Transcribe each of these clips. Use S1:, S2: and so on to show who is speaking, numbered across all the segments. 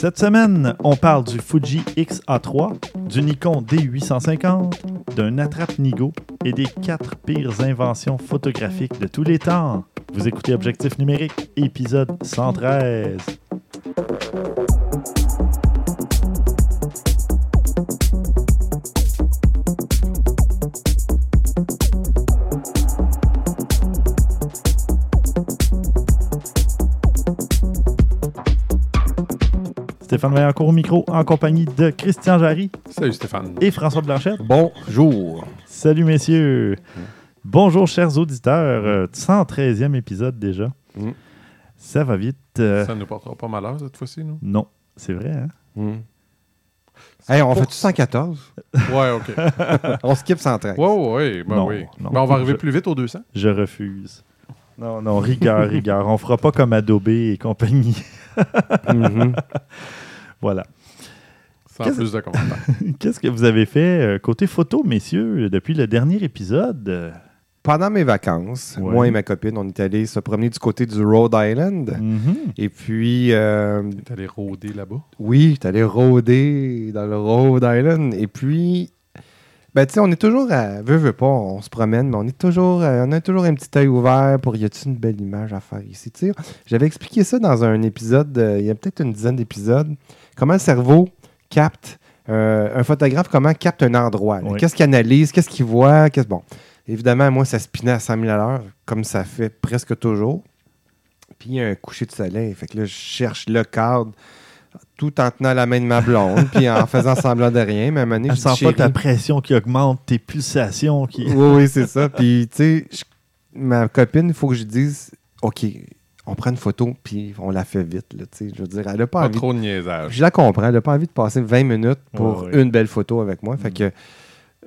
S1: Cette semaine, on parle du Fuji X-A3, du Nikon D850, d'un attrape-nigo et des quatre pires inventions photographiques de tous les temps. Vous écoutez Objectif numérique, épisode 113. Stéphane Vaillancourt au micro en compagnie de Christian Jarry
S2: Salut Stéphane.
S1: et François Blanchette.
S2: Bonjour.
S1: Salut messieurs. Bonjour chers auditeurs. Euh, 113e épisode déjà.
S2: Mm.
S1: Ça va vite. euh,
S2: Ça ne nous portera pas malheur cette fois-ci, non?
S1: Non, c'est vrai. Hein?
S3: Hey, on fait 114?
S2: Ouais, ok.
S3: on skip 113.
S2: Ouais, ouais, ouais, ben
S1: Non,
S2: oui.
S1: non.
S2: Ben, on va arriver
S1: Je-
S2: plus vite aux 200.
S1: Je refuse. Non, non, rigueur, rigueur. On fera pas comme Adobe et compagnie.
S3: Mhm.
S1: Voilà.
S2: Sans plus de commentaires.
S1: Qu'est-ce que vous avez fait euh, côté photo, messieurs, depuis le dernier épisode?
S3: Pendant mes vacances,
S1: Ouais.
S3: moi et ma copine, on est allés se promener du côté du Rhode Island.
S1: mhm.
S3: Et puis, euh,
S2: T'es allé rôder là-bas?
S3: oui, j'étais allé rôder dans le Rhode Island. Et puis, ben, tu sais, on est toujours à. Veux, veux pas, on se promène, mais on est toujours. euh, on a toujours un petit œil ouvert pour y a-t-il une belle image à faire ici. Tu sais, j'avais expliqué ça dans un épisode, euh, il y a peut-être une dizaine d'épisodes, comment le cerveau capte. euh, un photographe, comment capte un endroit.
S1: Oui.
S3: Qu'est-ce qu'il analyse, qu'est-ce qu'il voit, qu'est-ce. Bon. Évidemment, moi, ça spinait à 100 000 à l'heure, comme ça fait presque toujours. Puis il y a un coucher de soleil. Fait que là, je cherche le cadre tout en tenant la main de ma blonde, puis en faisant semblant de rien. Mais à un moment donné,
S1: Elle
S3: je dis,
S1: sent pas ta pression qui augmente, tes pulsations qui.
S3: oui, oui, c'est ça. Puis, tu sais, je- ma copine, il faut que je dise OK, on prend une photo, puis on la fait vite. Là, je veux dire, elle n'a pas,
S2: Pas
S3: envie.
S2: trop de niaisage.
S3: Je la comprends. Elle n'a pas envie de passer 20 minutes pour
S1: Ouais, ouais.
S3: une belle photo avec moi. Fait que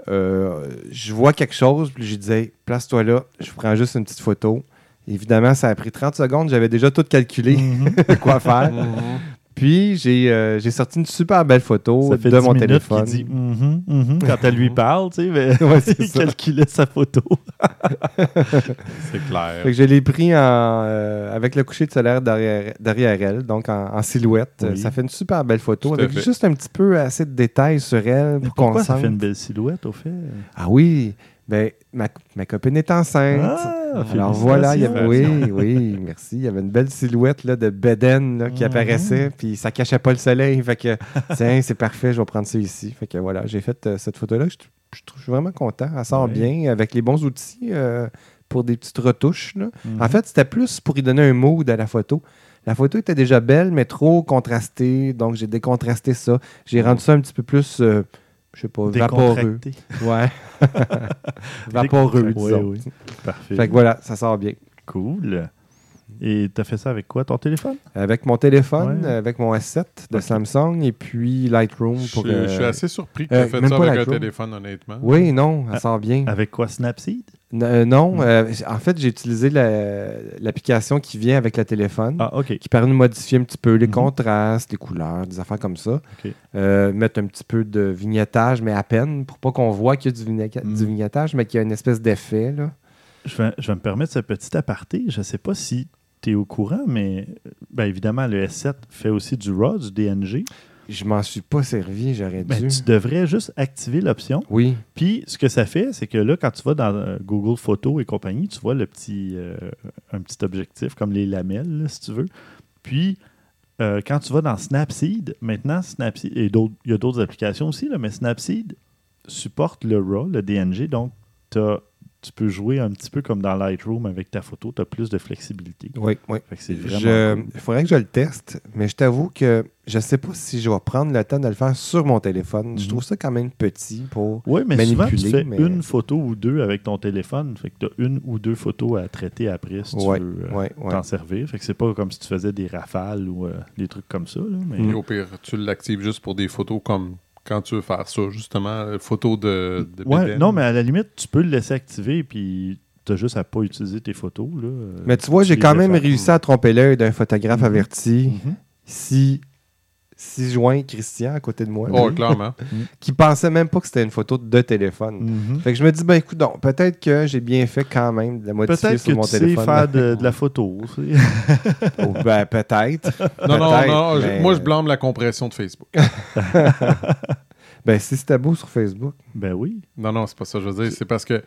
S3: euh, je vois quelque chose, puis je disais place-toi là, je prends juste une petite photo. Évidemment, ça a pris 30 secondes. J'avais déjà tout calculé
S1: Mhm.
S3: quoi faire.
S2: Mhm.
S3: Puis, j'ai euh, j'ai sorti une super belle photo
S1: Ça fait
S3: de
S1: 10
S3: mon
S1: minutes
S3: téléphone.
S1: mhm, mhm quand elle lui parle, tu sais, mais
S3: Ouais,
S1: il
S3: ça.
S1: calculait sa photo.
S2: C'est clair.
S3: Fait que je l'ai pris en, euh, avec le coucher de soleil derrière, derrière elle, donc en, en silhouette.
S1: Oui.
S3: Ça fait une super belle photo avec
S2: fait.
S3: juste un petit peu assez de détails sur elle
S1: Mais
S3: pour qu'on
S1: pourquoi ça
S3: sente.
S1: fait une belle silhouette, au fait?
S3: Ah oui, ben, ma, ma copine est enceinte.
S1: Ah,
S3: Alors voilà, il y avait, oui, oui, merci. Il y avait une belle silhouette là, de Beden là, qui
S1: Mhm.
S3: apparaissait, puis ça cachait pas le soleil. Fait que, tiens, c'est parfait, je vais prendre ça ici. Fait que voilà, j'ai fait euh, cette photo-là. Je, je trouve- je suis vraiment content. Elle sort bien avec les bons outils euh, pour des petites retouches. là.
S1: Mhm.
S3: En fait, c'était plus pour y donner un mood à la photo. La photo était déjà belle, mais trop contrastée, donc j'ai décontrasté ça. J'ai rendu ça un petit peu plus, euh, je sais pas, vaporeux. Ouais. vaporeux,
S1: Oui,
S3: disons.
S1: oui. Parfait.
S3: Fait que voilà, ça sort bien.
S1: Cool. Et t'as fait ça avec quoi, ton téléphone?
S3: Avec mon téléphone,
S1: Ouais.
S3: avec mon S7 de. Samsung et puis Lightroom
S2: Je,
S3: pour.
S2: suis-
S3: euh,
S2: je suis assez surpris que
S3: euh,
S2: tu fait
S3: même
S2: ça
S3: pas
S2: avec un
S3: Lightroom.
S2: téléphone, honnêtement.
S3: Oui, non, ça sort bien.
S1: Avec quoi, Snapseed?
S3: N- euh, non, euh, en fait, j'ai utilisé la- l'application qui vient avec le téléphone.
S1: Ah, OK.
S3: qui permet de modifier un petit peu les
S1: Mhm.
S3: contrastes, les couleurs, des affaires comme ça.
S1: OK.
S3: Euh, mettre un petit peu de vignettage, mais à peine, pour pas qu'on voit qu'il y a du,
S1: Mhm.
S3: du vignettage, mais qu'il y a une espèce d'effet. là.
S1: Je vais, je vais me permettre ce petit aparté. Je ne sais pas si tu es au courant, mais ben, évidemment, le S7 fait aussi du RAW, du DNG.
S3: Je m'en suis pas servi, j'aurais
S1: Ben,
S3: dû.
S1: tu devrais juste activer l'option.
S3: Oui,
S1: Puis, ce que ça fait, c'est que là, quand tu vas dans euh, Google Photos et compagnie, tu vois le petit, euh, un petit objectif comme les lamelles, là, si tu veux. Puis, euh, quand tu vas dans Snapseed, maintenant, Snapseed, et d'autres- il y a d'autres applications aussi, là, mais Snapseed supporte le RAW, le DNG, donc t'as- tu peux jouer un petit peu comme dans Lightroom avec ta photo, tu as plus de flexibilité.
S3: oui, oui.
S1: Cool.
S3: Il faudrait que je le teste, mais je t'avoue que je sais pas si je vais prendre le temps de le faire sur mon téléphone. Je
S1: Mhm.
S3: trouve ça quand même petit pour.
S1: Oui, mais souvent, tu
S3: manipuler,
S1: fais
S3: mais-
S1: une photo ou deux avec ton téléphone. Fait que tu as une ou deux photos à traiter après si tu
S3: Ouais,
S1: veux euh,
S3: ouais, ouais.
S1: t'en servir. Fait que c'est pas comme si tu faisais des rafales ou euh, des trucs comme ça. là, mais...
S2: Et au pire, tu l'actives juste pour des photos comme quand tu veux faire ça, justement, photos de, de
S1: Ouais,
S2: bédaine.
S1: non, mais à la limite, tu peux le laisser activer puis tu juste à pas utiliser tes photos. Là,
S3: Mais tu vois, j'ai quand même réussi à tromper l'œil d'un photographe
S1: Mhm.
S3: averti
S1: Mhm.
S3: si ci-joint Christian à côté de moi,
S2: Oh, clairement.
S3: qui pensait même pas que c'était une photo de téléphone.
S1: Mhm.
S3: Fait que je me dis, ben écoute, donc, peut-être que j'ai bien fait quand même de la modifier
S1: Peut-être
S3: sur
S1: que
S3: mon
S1: tu sais
S3: téléphone.
S1: faire de, de la photo. tu sais.
S3: Ou ben, peut-être.
S2: Non, non, non.
S3: mais-
S2: Moi, je blâme la compression de Facebook.
S3: Ben, si c'était beau sur Facebook.
S1: ben oui.
S2: Non, non, c'est pas ça que je veux dire. C'est parce que,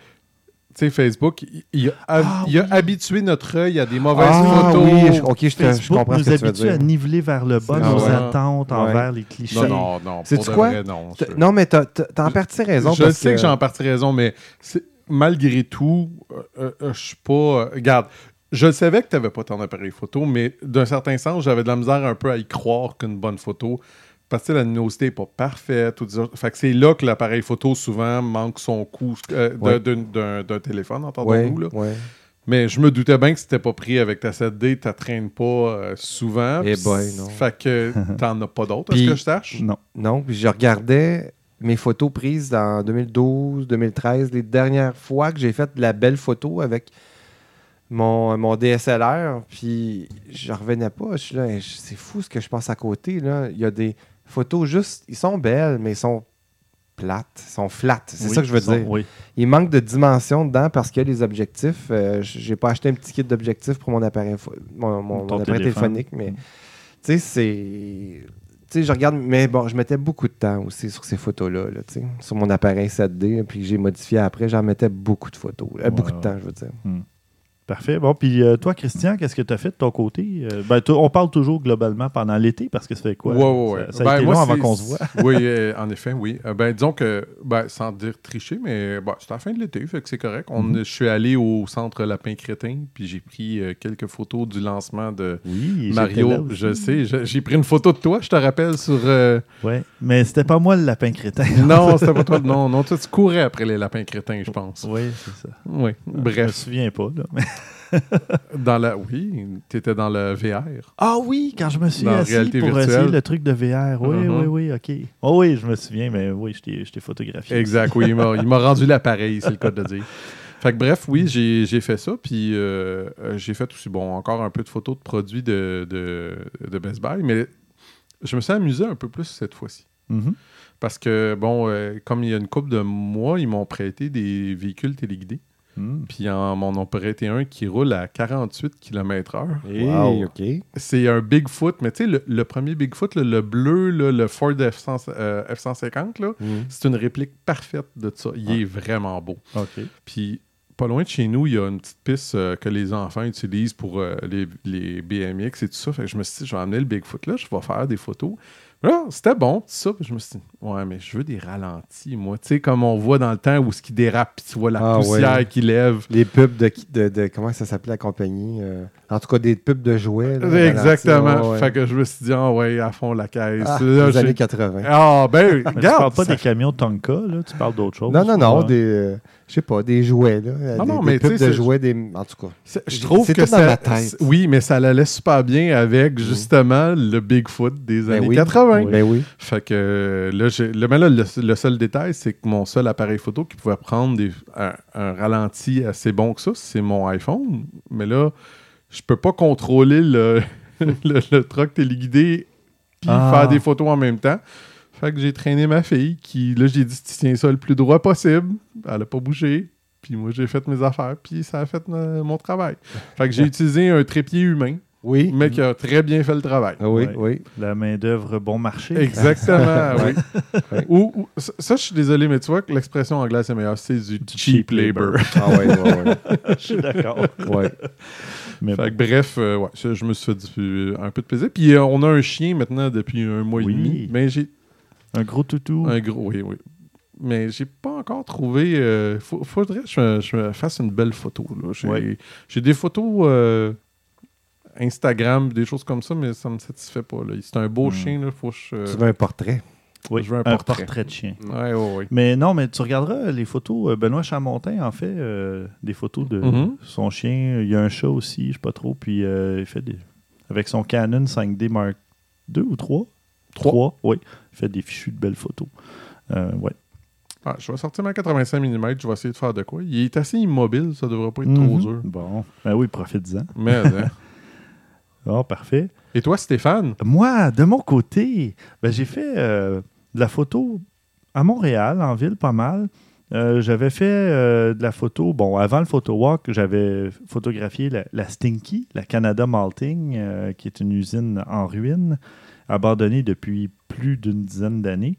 S2: sais, Facebook, il, a,
S1: Ah,
S2: il a
S1: oui.
S2: habitué notre œil à des mauvaises
S3: ah
S2: photos.
S3: oui, je- ok, je, te- je
S1: Facebook
S3: comprends
S1: nous
S3: ce que tu veux
S1: habitue à niveler vers le bas
S3: C'est-
S1: nos
S2: ouais.
S1: attentes
S3: Ouais.
S1: envers les clichés.
S2: Non, non, non. De
S3: quoi?
S2: vrai, non. Je-
S3: Non, mais t'as en partie raison.
S2: je
S3: parce
S2: sais que,
S3: que
S2: j'ai en partie raison, mais c'est- malgré tout, euh, euh, euh, je suis pas. euh, regarde, je savais que tu n'avais pas ton appareil photo, mais d'un certain sens, j'avais de la misère un peu à y croire qu'une bonne photo. Parce que la luminosité n'est pas parfaite. Ou fait que c'est là que l'appareil photo souvent manque son coup euh,
S3: Ouais.
S2: d'un- téléphone, entendons-nous.
S3: ouais.
S2: Mais je me doutais bien que c'était pas pris avec ta 7D, tu traînes pas euh, souvent.
S3: Eh boy, non.
S2: Fait que t'en as pas d'autres, à ce
S3: Puis-
S2: que je sache.
S1: Non.
S3: Non, puis je regardais mes photos prises en 2012, 2013, les dernières fois que j'ai fait de la belle photo avec mon, mon DSLR, puis je revenais pas. Je suis là, c'est fou ce que je passe à côté. Là. Il y a des photos juste, ils sont belles, mais ils sont plates, ils sont flat. C'est
S1: Oui,
S3: ça que je veux
S1: ils sont-
S3: dire.
S1: Oui.
S3: Il manque de dimension dedans parce que les objectifs, euh, j'ai pas acheté un petit kit d'objectifs pour mon appareil, mon, mon- appareil téléphonique, mais
S1: Mm.
S3: tu sais, c'est. Tu sais, je regarde, mais bon, je mettais beaucoup de temps aussi sur ces photos-là, là, sur mon appareil 7D, puis que j'ai modifié après, j'en mettais beaucoup de photos, euh, beaucoup de temps, je veux dire.
S1: Parfait. Bon, puis euh, toi, Christian, qu'est-ce que tu as fait de ton côté? Euh, ben, on parle toujours globalement pendant l'été parce que ça fait quoi?
S2: Ouais, ouais, ouais.
S1: Ça, ça a
S2: Ben,
S1: été
S2: moi,
S1: long avant qu'on se voit.
S2: oui, euh, en effet, oui. Ben, disons que, ben, sans dire tricher, mais ben, c'était à la fin de l'été, fait que c'est correct. On,
S1: Mhm.
S2: Je suis allé au centre Lapin Crétin, puis j'ai pris quelques photos du lancement de
S1: Oui,
S2: Mario. Je sais, j'ai pris une photo de toi, je te rappelle, sur.
S1: Ouais, mais c'était pas moi le lapin crétin.
S2: Non, c'était pas toi. Non, non, toi, tu courais après les lapins crétins, je pense.
S1: Oui, c'est ça.
S2: Oui.
S1: Je me
S2: Bref,
S1: souviens pas. Là, mais-
S2: dans la. Oui, t'étais dans le VR.
S1: Ah oui, quand je me suis
S2: Dans
S1: assis pour
S2: virtuelle.
S1: essayer le truc de VR. Oui,
S2: Mhm.
S1: oui, oui, OK. Oh oui, je me souviens, mais oui, je t'ai photographié.
S2: Exact, oui. Il m'a, rendu l'appareil, c'est le cas de dire. Fait que bref, oui, j'ai, j'ai fait ça. Puis euh, euh, j'ai fait aussi, bon, encore un peu de photos de produits de, de, de Best Buy. Mais je me suis amusé un peu plus cette fois-ci.
S1: Mhm.
S2: Parce que, bon, euh, comme il y a une couple de mois, ils m'ont prêté des véhicules téléguidés.
S1: Mhm.
S2: Puis ils en- m'en ont prêté un qui roule à 48 km/h.
S3: Hey,
S1: Wow.
S3: OK.
S2: C'est un Bigfoot, mais tu sais, le, le premier Bigfoot, là, le bleu, là, le Ford F-100 euh, F-150, là,
S3: Mm.
S2: c'est une réplique parfaite de ça. Il
S1: Ah.
S2: est vraiment beau.
S1: OK.
S2: Puis, pas loin de chez nous, il y a une petite piste euh, que les enfants utilisent pour euh, les, les BMX et tout ça. Fait que je me suis dit, je vais amener le Bigfoot là, je vais faire des photos. Ah, c'était bon, ça. Puis je me suis dit, ouais, mais je veux des ralentis, moi. Tu sais, comme on voit dans le temps où ce qui dérape, tu vois la
S3: ah,
S2: poussière qui lève.
S3: Les pubs de, de comment ça s'appelait la compagnie euh, En tout cas, des pubs de jouets.
S2: Exactement. Fait que je me suis dit, ah oh, ouais, à fond la caisse.
S3: Ah, les années 80.
S2: Ah, ben,
S1: regarde. tu parles pas des camions Tonka, là. Tu parles d'autre chose.
S3: Non, non, non. Des, euh, je sais pas, des jouets, là.
S2: Ah,
S3: des,
S2: non, mais
S3: pubs de jouets, des... en tout cas.
S2: Je trouve que ça. Oui, mais ça l'allait super bien avec justement le Bigfoot des
S3: ben
S2: années 80.
S3: Ben
S2: fait que là, le, mais là le, seul détail, c'est que mon seul appareil photo qui pouvait prendre des, un, ralenti assez bon que ça, c'est mon iPhone. Mais là, je peux pas contrôler le, le, truck téléguidé puis
S1: ah.
S2: faire des photos en même temps. Fait que j'ai traîné ma fille qui, là, j'ai dit, tiens ça le plus droit possible. Elle a pas bougé. Puis moi, j'ai fait mes affaires. Puis ça a fait euh, mon travail. Fait que j'ai utilisé un trépied humain
S3: oui.
S2: mais qui a très bien fait le travail.
S3: Ah oui,
S1: Ouais.
S3: oui.
S1: La main-d'œuvre bon marché.
S2: Exactement, oui.
S3: Ouais.
S2: Ou, ou- ça, je suis désolé, mais tu vois que l'expression anglaise est meilleure, c'est du, cheap, labor.
S3: Ah ouais, ouais, ouais.
S1: Je suis d'accord.
S3: ouais.
S1: Mais
S2: Fait que bref, euh, ouais, je, je me suis fait du- un peu de plaisir. Puis euh, on a un chien maintenant depuis un mois
S1: Oui.
S2: et demi. Mais j'ai
S1: un gros toutou.
S2: un gros, oui, oui. Mais j'ai pas encore trouvé. euh, faut- faudrait que je, je me fasse une belle photo. là. J'ai
S1: Ouais.
S2: j'ai des photos euh, Instagram, des choses comme ça, mais ça me satisfait pas. C'est un beau
S1: Hmm.
S2: chien, là. Faut que je.
S3: Tu veux un portrait?
S1: Oui,
S2: je veux un
S1: un
S2: portrait.
S1: portrait de chien.
S2: Ouais, ouais, ouais.
S1: Mais non, mais tu regarderas les photos. euh, Benoît Chamontin en fait euh, des photos de
S2: Mhm.
S1: son chien. Il y a un chat aussi, je sais pas trop. Puis euh, il fait des. Avec son Canon 5D Mark 2 ou 3
S2: Trois.
S1: oui. Il fait des fichus de belles photos. Euh, ouais.
S2: Ah, je vais sortir ma 85 mm, je vais essayer de faire de quoi. Il est assez immobile, ça devrait pas être trop
S1: Mhm.
S2: dur.
S1: Bon. Ben oui, profite-en.
S2: Mais, hein,
S1: Oh, parfait.
S2: Et toi, Stéphane?
S1: Moi, de mon côté, ben, j'ai fait euh, de la photo à Montréal, en ville, pas mal. Euh, j'avais fait euh, de la photo, bon, avant le photo walk, j'avais photographié la, la Stinky, la Canada Malting, euh, qui est une usine en ruine, abandonnée depuis plus d'une dizaine d'années.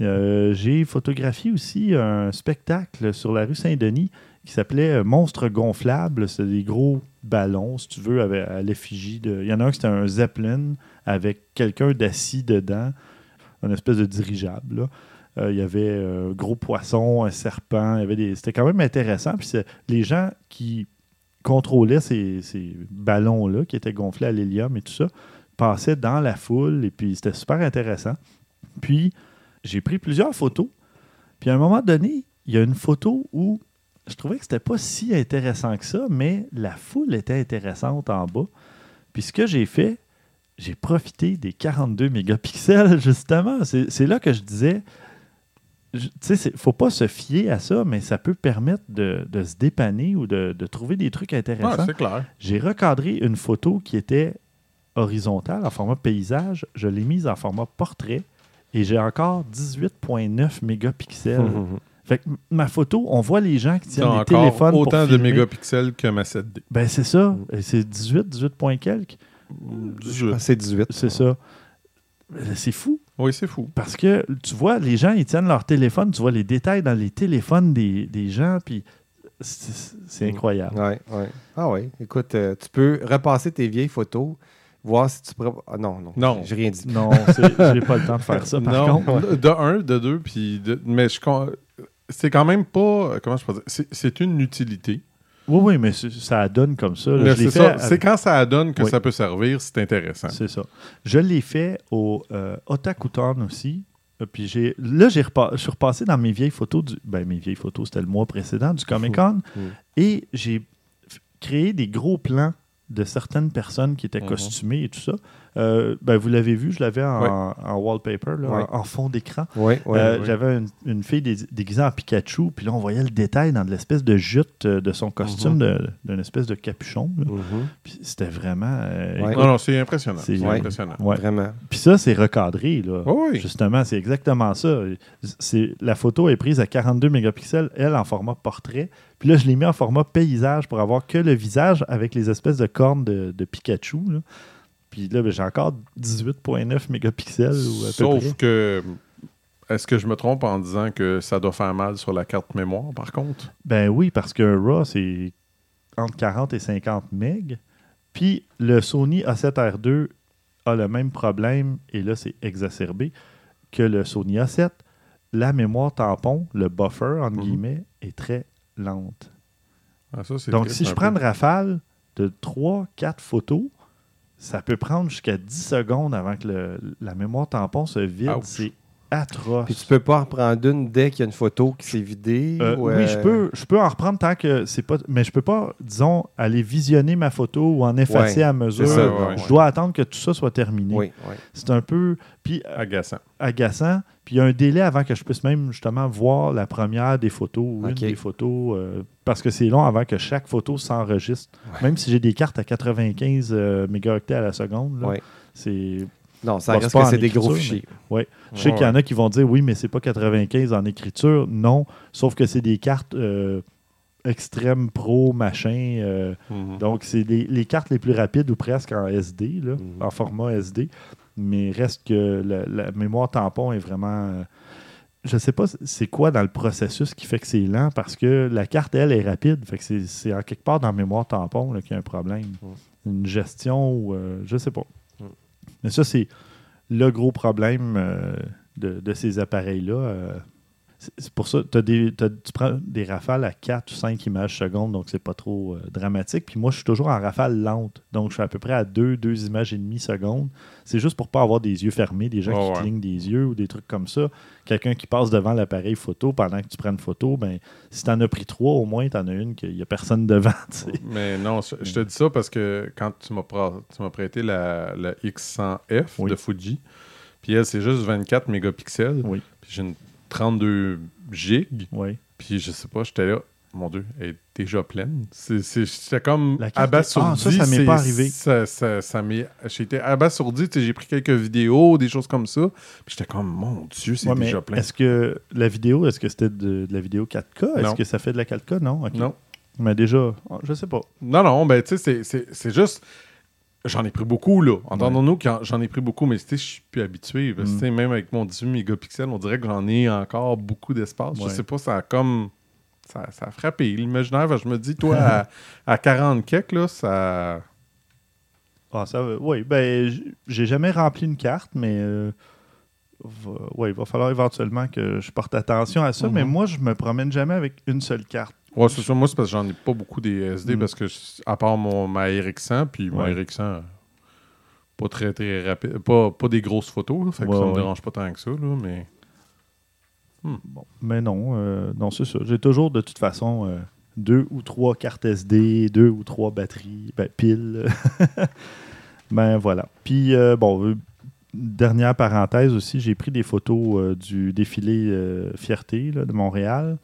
S1: J'ai photographié aussi un spectacle sur la rue Saint-Denis qui s'appelait euh, Monstre gonflable. C'est des gros ballons, si tu veux, à l'effigie de. Il y en a un qui c'était un Zeppelin avec quelqu'un d'assis dedans, une espèce de dirigeable. Euh, il y avait un gros poisson, un serpent. il y avait des... C'était quand même intéressant. Puis les gens qui contrôlaient ces, ces ballons-là, qui étaient gonflés à l'hélium et tout ça, passaient dans la foule. Et puis c'était super intéressant. Puis j'ai pris plusieurs photos. Puis à un moment donné, il y a une photo où je trouvais que c'était pas si intéressant que ça, mais la foule était intéressante en bas. Puis ce que j'ai fait, j'ai profité des 42 mégapixels, justement. C'est là que je disais, tu sais, faut pas se fier à ça, mais ça peut permettre de, de se dépanner ou de, de trouver des trucs intéressants.
S2: c'est clair.
S1: J'ai recadré une photo qui était horizontale en format paysage. Je l'ai mise en format portrait et j'ai encore 18,9 mégapixels. Fait que ma photo, on voit les gens qui tiennent des téléphones pour
S2: autant de
S1: filmer.
S2: mégapixels que ma 7D.
S1: Ben c'est ça. Et C'est 18, 18 points quelques?
S2: Je-
S3: Ah, c'est 18.
S1: C'est ça. Euh, C'est fou.
S2: Oui, c'est fou.
S1: Parce que tu vois, les gens, ils tiennent leur téléphone, tu vois les détails dans les téléphones des, des gens, puis c'est c'est incroyable.
S3: Ouais, ouais. Ah oui. Écoute, euh, tu peux repasser tes vieilles photos, voir si tu pourrais. Ah, non, non.
S2: Non.
S3: J'ai rien dit.
S1: Non, j'ai pas le temps de faire ça. Par
S2: non,
S1: contre,
S2: de un, de deux, puis de- mais je c'est quand même pas comment je peux dire, c'est une utilité.
S1: oui, oui, mais ça donne comme ça.
S2: c'est
S1: avec-
S2: quand ça donne que
S1: Oui.
S2: ça peut servir, c'est intéressant.
S1: C'est ça. Je l'ai fait au euh, Otakuton aussi. Euh, Puis j'ai là, j'ai je suis repassé dans mes vieilles photos du. Ben, mes vieilles photos, c'était le mois précédent du Comic Con. Et j'ai créé des gros plans de certaines personnes qui étaient
S2: Mhm.
S1: costumées et tout ça. Euh, ben, vous l'avez vu, je l'avais en,
S2: Ouais.
S1: en wallpaper, là,
S3: Ouais.
S1: en, en fond d'écran. Euh. J'avais une, une fille dé- déguisée en Pikachu, puis là, on voyait le détail dans de l'espèce de jute euh, de son costume,
S2: Mhm.
S1: d'une espèce de capuchon.
S3: Mhm.
S1: Puis c'était vraiment. euh, écoute,
S2: Non, non, c'est impressionnant.
S1: C'est-
S2: impressionnant.
S1: ouais.
S3: Vraiment.
S1: Puis ça, c'est recadré, là.
S2: Oui.
S1: Justement, c'est exactement ça. C'est, la photo est prise à 42 mégapixels, elle en format portrait. Puis là, je l'ai mis en format paysage pour avoir que le visage avec les espèces de cornes de, de Pikachu. là. Puis là, ben, j'ai encore 18,9 mégapixels ou à peu
S2: Sauf
S1: près.
S2: que est-ce que je me trompe en disant que ça doit faire mal sur la carte mémoire, par contre?
S1: Ben oui, parce qu'un RAW, c'est entre 40 et 50 MB. Puis le Sony A7R2 a le même problème, et là, c'est exacerbé, que le Sony A7. La mémoire tampon, le buffer, entre
S2: Mhm.
S1: guillemets, est très lente.
S2: Ah, ça,
S1: Donc, si je prends une rafale de 3-4 photos, ça peut prendre jusqu'à 10 secondes avant que le- la mémoire tampon se vide.
S2: Ouch.
S1: C'est atroce.
S3: Puis tu peux pas en reprendre une dès qu'il y a une photo qui s'est vidée.
S1: Euh,
S3: ou,
S1: Oui,
S3: euh,
S1: je peux, je peux en reprendre tant que c'est pas. Mais je peux pas, disons, aller visionner ma photo ou en effacer
S3: Ouais,
S1: à mesure.
S3: c'est ça,
S2: ouais, ouais.
S1: Je dois attendre que tout ça soit terminé.
S3: Oui, oui.
S1: C'est un peu puis euh,
S2: agaçant.
S1: agaçant. Puis il y a un délai avant que je puisse même justement voir la première des photos ou une des photos. euh, parce que c'est long avant que chaque photo s'enregistre. Même si j'ai des cartes à 95 euh, mégaoctets à la seconde, là,
S3: Ouais.
S1: c'est
S3: Non, ça
S1: Bon,
S3: reste que c'est des gros fichiers.
S1: Je sais
S2: Ouais,
S1: qu'il y en a qui vont dire oui, mais c'est pas 95 en écriture. Non, sauf que c'est des cartes euh, extrême pro, machin. euh,
S2: Mhm.
S1: donc, c'est les, les cartes les plus rapides ou presque en SD, là,
S3: Mhm.
S1: en format SD. Mais reste que la, la mémoire tampon est vraiment. euh, je sais pas c'est quoi dans le processus qui fait que c'est lent parce que la carte, elle, est rapide. Fait que c'est- en quelque part dans la mémoire tampon qu'il y a un problème. Une gestion ou. euh, je sais pas. Mais ça, c'est le gros problème euh, de, de ces appareils-là. C'est pour ça, des, tu prends des rafales à 4 ou 5 images secondes, donc c'est pas trop euh, dramatique. Puis moi, je suis toujours en rafale lente, donc je suis à peu près à 2, 2 images et demie secondes. C'est juste pour pas avoir des yeux fermés, des gens qui
S2: ouais.
S1: clignent des yeux ou des trucs comme ça. Quelqu'un qui passe devant l'appareil photo pendant que tu prends une photo, ben si t'en as pris trois, au moins t'en as une qu'il y a personne devant. tu.
S2: Mais non, je je te dis ça parce que quand tu m'as tu prêté la, la X100F
S1: Oui.
S2: de Fuji, puis elle, c'est juste 24 mégapixels.
S1: Oui.
S2: Puis j'ai une 32 gigs.
S1: Oui.
S2: Puis je sais pas, j'étais là. mon Dieu, elle est déjà pleine. J'étais comme abasourdi.
S1: Ah, ça, ça m'est pas arrivé.
S2: Ça, ça, ça J'étais abasourdi. J'ai pris quelques vidéos, des choses comme ça. Puis j'étais comme, mon Dieu, c'est
S1: Ouais,
S2: déjà plein.
S1: Est-ce que la vidéo, est-ce que c'était de, de la vidéo 4K? Est-ce que ça fait de la 4K? Non.
S2: Non.
S1: Mais déjà, ah, je sais pas.
S2: Non, non, ben, tu sais, c'est juste. J'en ai pris beaucoup, là. Entendons-nous que j'en ai pris beaucoup, mais je suis plus habitué. Parce
S1: Mm.
S2: même avec mon 18 mégapixels, on dirait que j'en ai encore beaucoup d'espace. Je
S1: Ouais.
S2: sais pas, ça a comme. Ça, ça a frappé l'imaginaire. Je me dis, toi, à, à 40 kek, là, ça.
S1: Ah, ça, oui, ben, j'ai jamais rempli une carte, mais euh, va- ouais, il va falloir éventuellement que je porte attention à ça.
S2: Mhm.
S1: Mais moi, je me promène jamais avec une seule carte.
S2: Ouais, c'est ça. Moi, c'est parce que j'en ai pas beaucoup des SD,
S1: Mm.
S2: parce que, à part mon, ma RX100, puis mon
S1: Ouais.
S2: RX100, pas très, très rapide. Pas, pas des grosses photos, là, fait que
S1: Ouais,
S2: ça me dérange pas tant que ça, là, mais.
S1: Bon, mais non, euh, non, c'est ça. J'ai toujours de toute façon euh, deux ou trois cartes SD, deux ou trois batteries, ben, piles. ben voilà. Puis euh, bon, euh, dernière parenthèse aussi, j'ai pris des photos du défilé Fierté là, de Montréal.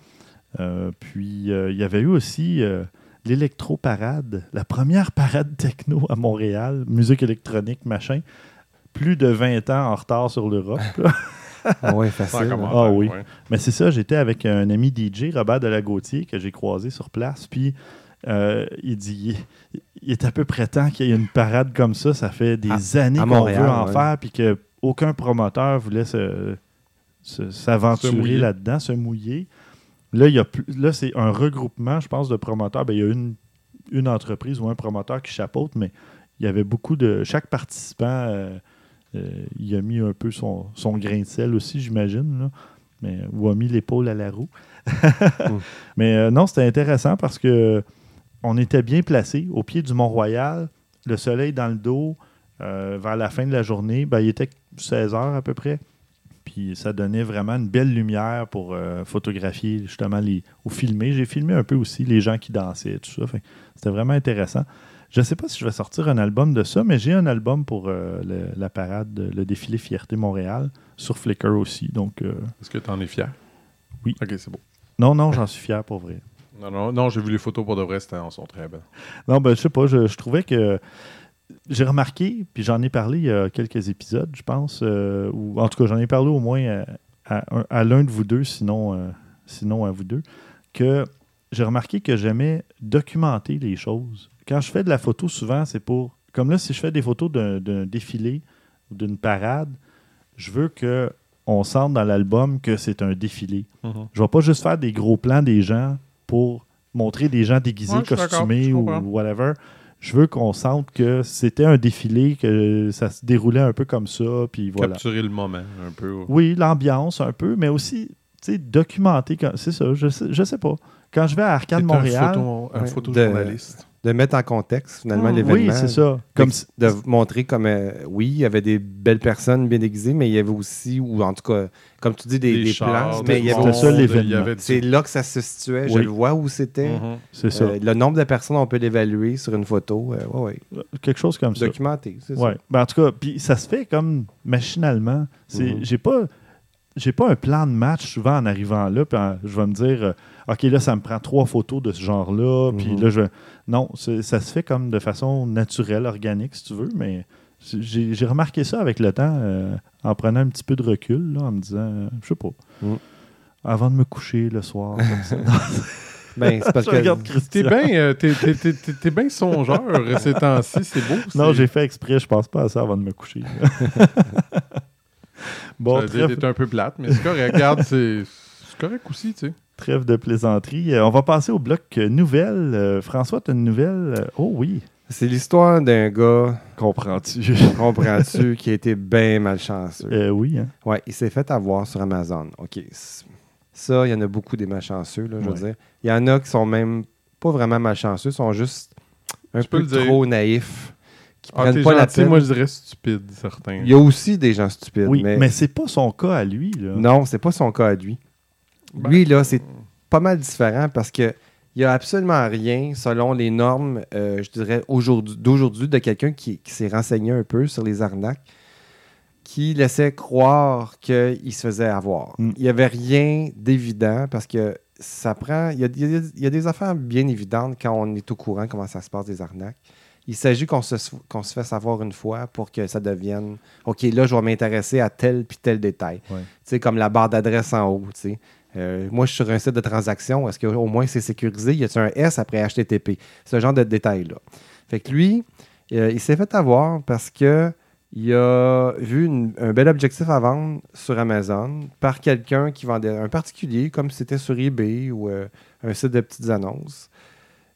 S1: Euh, puis euh, il y avait eu aussi euh, l'électro-parade, la première parade techno à Montréal, musique électronique, machin. Plus de 20 ans en retard sur l'Europe.
S3: Ah ouais,
S2: Sans
S3: facile.
S1: Ah oui.
S2: ouais.
S1: Mais c'est ça, j'étais avec un ami DJ, Robert Delagautier, que j'ai croisé sur place. Puis euh, il dit il, il est à peu près temps qu'il y ait une parade comme ça. Ça fait des années
S3: à
S1: qu'on
S3: Montréal,
S1: veut en
S3: ouais.
S1: faire, puis qu'aucun promoteur voulait se- se-
S2: Se
S1: s'aventurer
S2: mouiller.
S1: là-dedans, se mouiller. Là, il y a plus- là c'est un regroupement, je pense, de promoteurs. Ben, il y a une, une entreprise ou un promoteur qui chapeaute, mais il y avait beaucoup de. Chaque participant, euh, euh, il a mis un peu son, son grain de sel aussi, j'imagine. là. Mais, ou a mis l'épaule à la roue. Mais euh, non, c'était intéressant parce que on était bien placés au pied du Mont-Royal, le soleil dans le dos, vers la fin de la journée. Ben, il était 16 heures à peu près. Puis ça donnait vraiment une belle lumière pour euh, photographier justement les, ou filmer. J'ai filmé un peu aussi les gens qui dansaient, tout ça. C'était vraiment intéressant. Je ne sais pas si je vais sortir un album de ça, mais j'ai un album pour euh, le- la parade, le défilé Fierté Montréal, sur Flickr aussi. Donc, euh,
S2: Est-ce que tu en es fier?
S1: Oui.
S2: Ok, c'est beau.
S1: non, non, j'en suis fier pour vrai.
S2: Non, non, non j'ai vu les photos pour de vrai, c'était- elles sont très belles.
S1: Non, ben, je sais pas, je, je trouvais que. J'ai remarqué, puis j'en ai parlé il y a quelques épisodes, je pense, euh, ou en tout cas, j'en ai parlé au moins à, à un- à l'un de vous deux, sinon, euh, sinon à vous deux, que j'ai remarqué que j'aimais documenter les choses. Quand je fais de la photo, souvent, c'est pour. Comme là, si je fais des photos d'un défilé ou d'une parade, je veux que on sente dans l'album que c'est un défilé. Je vais pas juste faire des gros plans des gens pour montrer des gens déguisés,
S2: Ouais,
S1: costumés ou whatever. Je veux qu'on sente que c'était un défilé, que ça se déroulait un peu comme ça, puis voilà.
S2: Capturer le moment un peu.
S1: Oui, l'ambiance un peu, mais aussi, tu sais, documenter. C'est ça, je sais, je sais pas. Quand je vais à Arcade Montréal.
S2: Un, photo, un
S3: Ouais.
S2: photojournaliste.
S3: De mettre en contexte, finalement,
S1: Ah,
S3: l'événement.
S1: Oui, c'est ça. Comme
S3: de montrer comme euh, oui, il y avait des belles personnes bien déguisées, mais il y avait aussi, ou en tout cas, comme tu dis, des, des
S2: chars,
S3: plans. Mais il y avait
S1: ça, l'événement.
S3: c'est là que ça se situait. Je le vois où c'était.
S2: Mhm.
S1: c'est ça.
S3: Euh, le nombre de personnes, on peut l'évaluer sur une photo. Euh, ouais, ouais.
S1: Quelque chose comme ça.
S3: Documenté, c'est
S1: Ouais. Ben, en tout cas, puis ça se fait comme machinalement. C'est,
S3: Mhm.
S1: J'ai pas. J'ai pas un plan de match souvent en arrivant là, puis je vais me dire, euh, OK, là, ça me prend trois photos de ce genre-là, puis
S3: Mhm.
S1: là, je. Non, ça se fait comme de façon naturelle, organique, si tu veux, mais j'ai, remarqué ça avec le temps, euh, en prenant un petit peu de recul, là, en me disant, euh, je sais pas,
S3: Mhm.
S1: avant de me coucher le soir, comme ça.
S3: Ben, c'est parce que
S2: T'es bien euh, t'es- t'es bien songeur ces temps-ci, c'est beau.
S1: Non, j'ai fait exprès, je pense pas à ça avant de me coucher. bon,
S2: T'es un peu plate, mais c'est correct. Regarde, c'est correct aussi, tu sais.
S1: Trêve de plaisanterie. Euh, on va passer au bloc euh, nouvelles. Euh, François, tu as une nouvelle? Oh oui.
S3: c'est l'histoire d'un gars,
S1: Comprends-tu?
S3: comprends-tu, qui a été bien malchanceux?
S1: Euh, oui. Hein?
S3: Ouais, il s'est fait avoir sur Amazon. OK. Ça, il y en a beaucoup des malchanceux, là, je veux dire. Il y en a qui sont même pas vraiment malchanceux, sont juste un peu trop naïfs, qui
S2: Ah,
S3: prennent pas la peine.
S2: moi je dirais stupide, certains.
S3: Il y a aussi des gens stupides,
S1: Oui,
S3: mais,
S1: mais, c'est pas son cas à lui. Là.
S3: non, c'est pas son cas à lui.
S2: Ben,
S3: Lui, là, c'est pas mal différent parce que il n'y a absolument rien selon les normes, euh, je dirais, aujourd'hui- d'aujourd'hui, de quelqu'un qui, qui s'est renseigné un peu sur les arnaques, qui laissait croire qu'il se faisait avoir.
S1: Mm.
S3: Il n'y avait rien d'évident parce que ça prend. Il y a, il y a- il y a des affaires bien évidentes quand on est au courant comment ça se passe des arnaques. Il s'agit qu'on se, qu'on se fait savoir une fois pour que ça devienne OK, là, je vais m'intéresser à tel puis tel détail.
S1: Ouais.
S3: Tu sais, comme la barre d'adresse en haut. tu sais. Euh, moi, je suis sur un site de transaction. Est-ce qu'au moins c'est sécurisé? Y a-t-il un S après HTTP? Ce genre de détails-là. Fait que lui, euh, il s'est fait avoir parce que il a vu une- un bel objectif à vendre sur Amazon par quelqu'un qui vendait un particulier, comme si c'était sur eBay ou euh, un site de petites annonces.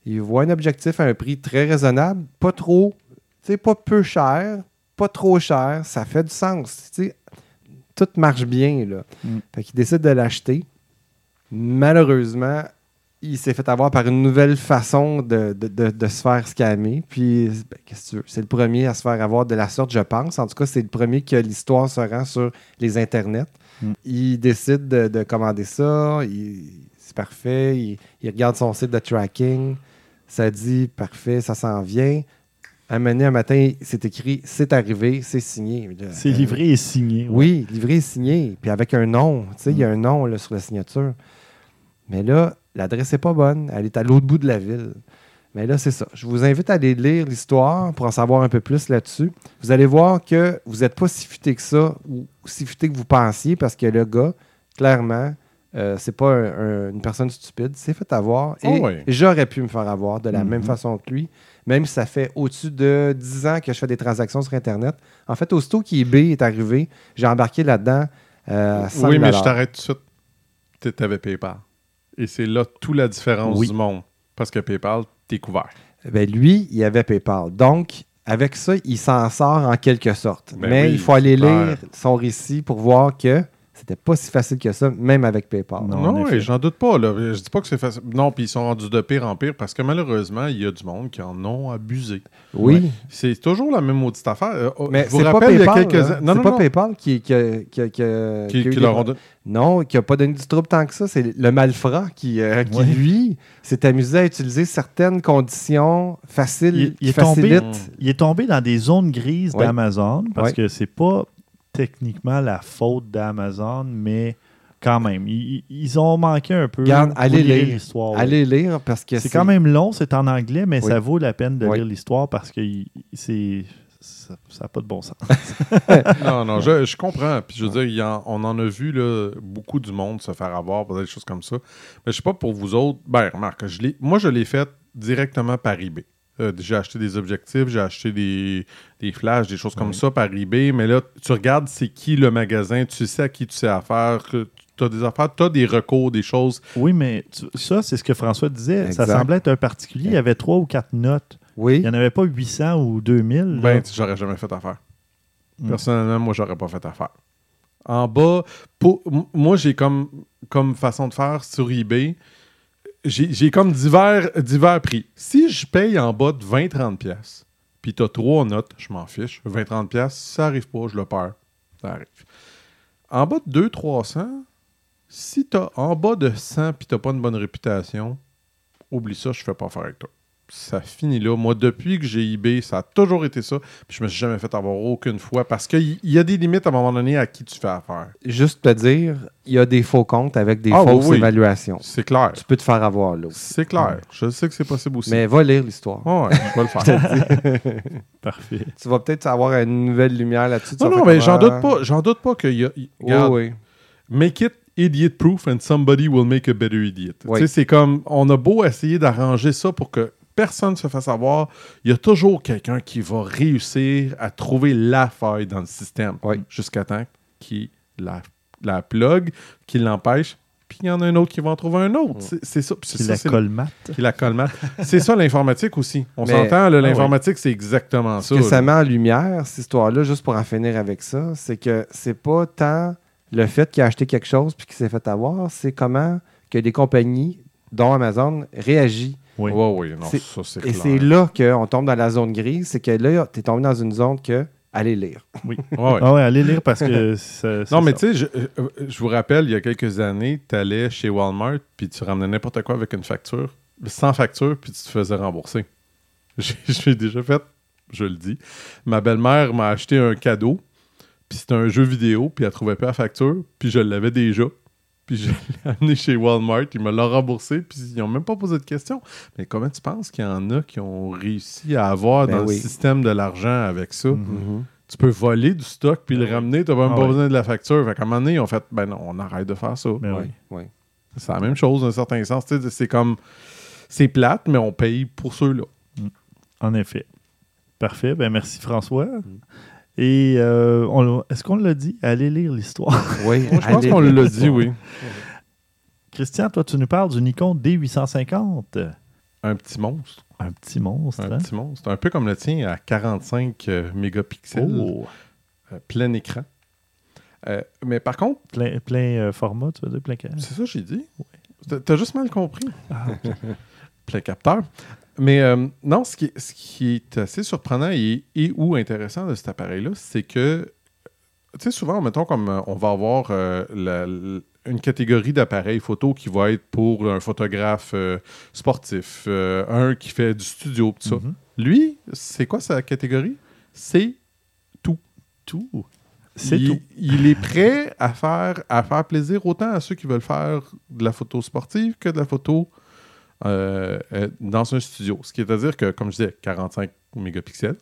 S3: Il voit un objectif à un prix très raisonnable, pas trop, tu sais, pas peu cher, pas trop cher, ça fait du sens. tu sais. Tout marche bien, là.
S1: Mm.
S3: Fait qu'il décide de l'acheter. Malheureusement, il s'est fait avoir par une nouvelle façon de, de- de- de se faire scammer. Puis, ben, qu'est-ce que tu veux? C'est le premier à se faire avoir de la sorte, je pense. En tout cas, c'est le premier que l'histoire se rend sur les internets.
S1: Mm.
S3: Il décide de, de commander ça. il- c'est parfait. Il, il regarde son site de tracking. Ça dit parfait, ça s'en vient. Un moment donné, un matin, c'est écrit c'est arrivé, c'est signé.
S1: C'est
S3: Euh,
S1: livré et signé. ouais.
S3: oui, livré et signé. Puis avec un nom. Tu sais, il y a un nom là, sur la signature. Mais là, l'adresse n'est pas bonne. Elle est à l'autre bout de la ville. Mais là, c'est ça. Je vous invite à aller lire l'histoire pour en savoir un peu plus là-dessus. Vous allez voir que vous n'êtes pas si futé que ça ou si futé que vous pensiez parce que le gars, clairement, euh, c'est pas un- un- une personne stupide. C'est fait avoir. Et
S2: Oh
S3: j'aurais pu me faire avoir de la
S1: Mhm.
S3: même façon que lui, même si ça fait au-dessus de 10 ans que je fais des transactions sur Internet. En fait, aussitôt qu'eBay est arrivé, j'ai embarqué là-dedans euh, à 100
S2: Oui, mais je
S3: 000
S2: t'arrête tout de suite. Tu avais PayPal. Et c'est là toute la différence
S1: Oui.
S2: du monde. Parce que PayPal, t'es couvert.
S3: Ben, lui, il avait PayPal. Donc, avec ça, il s'en sort en quelque sorte.
S2: Ben
S3: Mais
S2: oui,
S3: il faut aller lire son récit pour voir que c'était pas si facile que ça, même avec PayPal.
S1: Non,
S2: Non,
S1: effet.
S2: j'en doute pas. Là. Je dis pas que c'est facile. Non, puis ils sont rendus de pire en pire parce que malheureusement, il y a du monde qui en ont abusé.
S3: Oui,
S2: C'est toujours la même maudite affaire. Euh, oh,
S3: mais
S2: je vous
S3: c'est pas
S2: rappelle, il y a
S3: PayPal.
S2: quelques
S3: hein.
S2: Non,
S3: C'est
S2: non,
S3: pas
S2: non.
S3: PayPal qui, qui, a- qui, a- qui a-
S2: Qui,
S3: qui a eu
S2: qui
S3: des-
S2: leur ont donné-
S3: Non, qui n'a pas donné du trouble tant que ça. C'est le malfrat qui, euh, qui
S1: Ouais.
S3: lui, s'est amusé à utiliser certaines conditions faciles
S1: Il- il
S3: qui
S1: est tombé-
S3: facilitent.
S1: Il est tombé dans des zones grises
S3: Ouais.
S1: d'Amazon parce
S3: Ouais.
S1: que c'est pas techniquement la faute d'Amazon, mais quand même, ils, ils ont manqué un peu. Vous
S3: allez lire.
S1: l'histoire.
S3: Allez lire parce que
S1: C'est quand même long, c'est en anglais, mais
S3: Oui.
S1: ça vaut la peine de
S3: Oui.
S1: lire l'histoire parce que c'est ça n'a pas de bon sens.
S2: Non, non, je, je comprends. Puis je veux dire, il y en- on en a vu là, beaucoup du monde se faire avoir pour des choses comme ça. Mais je sais pas pour vous autres. Ben, remarque, je l'ai- moi, je l'ai fait directement par eBay. Euh, j'ai acheté des objectifs, j'ai acheté des, des flashs, des choses comme
S1: Ouais.
S2: ça par eBay. Mais là, tu regardes c'est qui le magasin, tu sais à qui tu sais affaire, que tu as des affaires, tu as des recours, des choses.
S1: Oui, mais tu- ça, c'est ce que François disait. Ça semblait être un particulier. Il y avait trois ou quatre notes.
S3: Oui.
S1: Il n'y en avait pas 800 ou 2000. là.
S2: Ben, tu- j'aurais jamais fait affaire.
S1: Mm.
S2: Personnellement, moi, j'aurais pas fait affaire. En bas, pour, moi, j'ai comme, comme façon de faire sur eBay, j'ai comme divers, prix. Si je paye en bas de 20-30$, pièces, puis tu as trois notes, je m'en fiche. 20-30$, pièces, si ça arrive pas, je le perds. Ça arrive. En bas de 200-300, si tu as en bas de 100 puis tu n'as pas une bonne réputation, oublie ça, je fais pas affaire avec toi. Ça finit là. Moi, depuis que j'ai eBay, ça a toujours été ça. Puis je me suis jamais fait avoir aucune fois parce qu'il y a des limites à un moment donné à qui tu fais affaire.
S3: Juste te dire, il y a des faux comptes avec des
S2: Ah,
S3: fausses
S2: oui.
S3: évaluations.
S2: C'est clair.
S3: Tu peux te faire avoir là.
S2: C'est clair. Je sais que c'est possible aussi.
S3: Mais va lire l'histoire.
S2: Ouais, je vais le faire.
S1: Parfait.
S3: Tu vas peut-être avoir une nouvelle lumière là-dessus.
S2: Non, non, mais j'en doute pas. J'en doute pas qu'il y a.
S3: Oui.
S2: Make it idiot proof and somebody will make a better idiot.
S3: Oui.
S2: Tu sais, c'est comme on a beau essayer d'arranger ça pour que personne ne se fasse avoir, il y a toujours quelqu'un qui va réussir à trouver la faille dans le système
S3: Oui.
S2: jusqu'à temps qu'il la, la plug, qu'il l'empêche, puis il y en a un autre qui va en trouver un autre.
S3: Mm.
S2: C'est- ça.
S1: Qui la colmate.
S2: qui la colmate. c'est ça l'informatique aussi. On s'entend,
S1: Ah
S2: l'informatique, c'est exactement
S3: Ce
S2: ça.
S3: que
S2: là.
S3: ça met en lumière, cette histoire-là, juste pour en finir avec ça, c'est que c'est pas tant le fait qu'il a acheté quelque chose puis qu'il s'est fait avoir, c'est comment que des compagnies, dont Amazon, réagissent.
S1: Oui.
S2: Oui, non,
S3: C'est-
S2: ça, c'est
S3: Et
S2: clair.
S3: c'est là qu'on tombe dans la zone grise, c'est que là, tu es tombé dans une zone que allez lire.
S2: Ouais.
S1: Ah ouais, allez lire parce que ça-
S2: Non, mais tu sais, je, euh, je vous rappelle, il y a quelques années, tu allais chez Walmart, puis tu ramenais n'importe quoi avec une facture, sans facture, puis tu te faisais rembourser. J'ai j'ai déjà fait, je le dis. Ma belle-mère m'a acheté un cadeau, puis c'était un jeu vidéo, puis elle trouvait pas la facture, puis je l'avais déjà. Puis je l'ai amené chez Walmart, ils me l'ont remboursé, puis ils n'ont même pas posé de questions. Mais comment tu penses qu'il y en a qui ont réussi à avoir
S3: Ben
S2: dans
S3: oui.
S2: le système de l'argent avec ça?
S1: Mhm.
S2: Tu peux voler du stock puis le
S1: Ben oui.
S2: ramener, tu n'as même
S1: Ah
S2: pas
S1: ouais.
S2: besoin de la facture. Fait qu'à un moment donné, ils ont fait, ben non, on arrête de faire ça.
S3: Ouais,
S1: oui.
S3: ouais.
S2: C'est la même chose d'un certain sens. C'est comme, c'est plate, mais on paye pour ceux-là.
S1: En effet. Parfait. Ben, merci François.
S2: Mm.
S1: Et euh, est-ce qu'on l'a dit? Allez lire l'histoire.
S3: Oui,
S2: Moi, je pense qu'on l'a dit, oui.
S1: Christian, toi, tu nous parles du Nikon D850.
S2: Un petit monstre.
S1: Un petit monstre.
S2: Un
S1: hein?
S2: petit monstre. Un peu comme le tien à 45 euh, mégapixels,
S1: Oh,
S2: euh, plein écran. Euh, mais par contre,
S1: plein, plein format, tu veux dire, plein
S2: c'est ça que j'ai dit. T'as- T'as juste mal compris.
S1: Ah,
S2: plein capteur. Mais euh, non, ce qui, est, ce qui est assez surprenant et, et ou intéressant de cet appareil-là, c'est que, tu sais, souvent, mettons, comme euh, on va avoir euh, la- une catégorie d'appareils photo qui va être pour un photographe euh, sportif, un qui fait du studio, tout ça.
S1: Mhm.
S2: Lui, c'est quoi sa catégorie? C'est
S1: Tout. C'est
S2: il,
S1: tout.
S2: il est prêt à faire, à faire plaisir autant à ceux qui veulent faire de la photo sportive que de la photo euh, euh, dans un studio. Ce qui est à dire que, comme je disais, 45 mégapixels.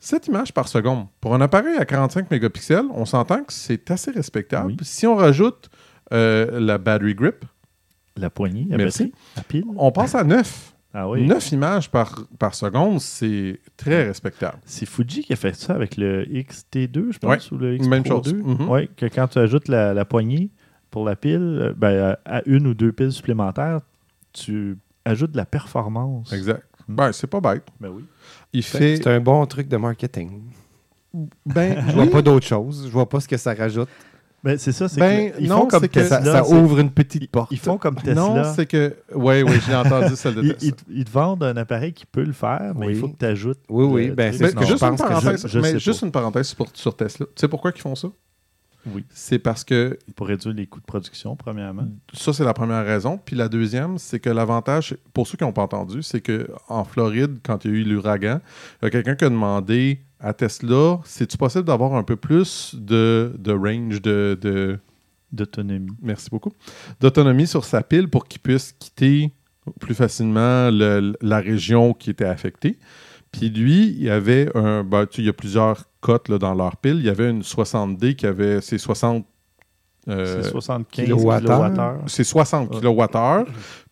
S2: 7 images par seconde. Pour un appareil à 45 mégapixels, on s'entend que c'est assez respectable.
S1: Oui.
S2: Si on rajoute euh, la battery grip,
S1: La poignée, la
S2: Merci.
S1: pile.
S2: on passe à 9.
S1: Ah oui.
S2: 9 images par, par seconde, c'est très respectable.
S1: C'est Fuji qui a fait ça avec le XT2, je pense, ou le X
S2: même chose.
S1: 2.
S2: Mhm.
S1: Oui, que quand tu ajoutes la, la poignée pour la pile, ben, à une ou deux piles supplémentaires, tu ajoutes de la performance.
S2: Exact. Ben, c'est pas bête.
S1: Ben oui.
S2: Il
S3: Fait
S2: fait.
S3: C'est un bon truc de marketing.
S2: Ben,
S3: Je vois pas d'autre chose. Je vois pas ce que ça rajoute.
S1: Ben, c'est ça, c'est
S2: Ben,
S1: que, ils
S2: non,
S1: font comme
S2: que
S1: Tesla.
S3: ça, ça ouvre une petite porte.
S1: Ils font comme Tesla.
S2: Non, c'est que. Oui, oui, j'ai entendu celle de
S1: ils,
S2: Tesla.
S1: ils- ils te vendent un appareil qui peut le faire, mais
S3: Oui.
S1: il faut que tu ajoutes.
S3: Oui, oui, ben, c'est
S2: Mais
S3: ce que je
S2: juste, une parenthèse,
S1: je- je
S2: mais juste une parenthèse sur, sur Tesla. Tu sais pourquoi ils font ça?
S1: Oui.
S2: C'est parce que
S1: Pour réduire les coûts de production, premièrement.
S2: ça, c'est la première raison. Puis la deuxième, c'est que l'avantage, pour ceux qui n'ont pas entendu, c'est qu'en Floride, quand il y a eu l'ouragan, il y a quelqu'un qui a demandé à Tesla c'est-tu possible d'avoir un peu plus de, de range, de, de,
S1: D'autonomie.
S2: merci beaucoup, d'autonomie sur sa pile pour qu'il puisse quitter plus facilement le- la région qui était affectée. Puis lui, il y avait un. ben, tu sais, il y a plusieurs cotes là, dans leur pile. Il y avait une 60D qui avait ses 60. euh,
S1: c'est 75
S3: kilowattheures.
S1: kWh.
S2: c'est 60
S1: Ouais.
S2: kWh.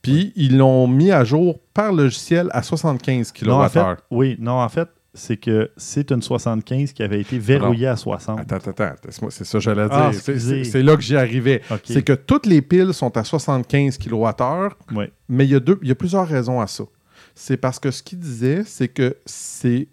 S2: Puis ils l'ont mis à jour par logiciel à 75 kWh.
S1: Non, en fait, oui, non, en fait, c'est que c'est une 75 qui avait été verrouillée à 60.
S2: Attends, attends, attends. C'est ça que j'allais dire.
S1: Ah,
S2: C'est-
S1: excusez.
S2: c'est là que j'y arrivais. C'est que toutes les piles sont à 75 kWh. Mais il y, a deux, il y a plusieurs raisons à ça. C'est parce que ce qu'il disait, c'est que c'est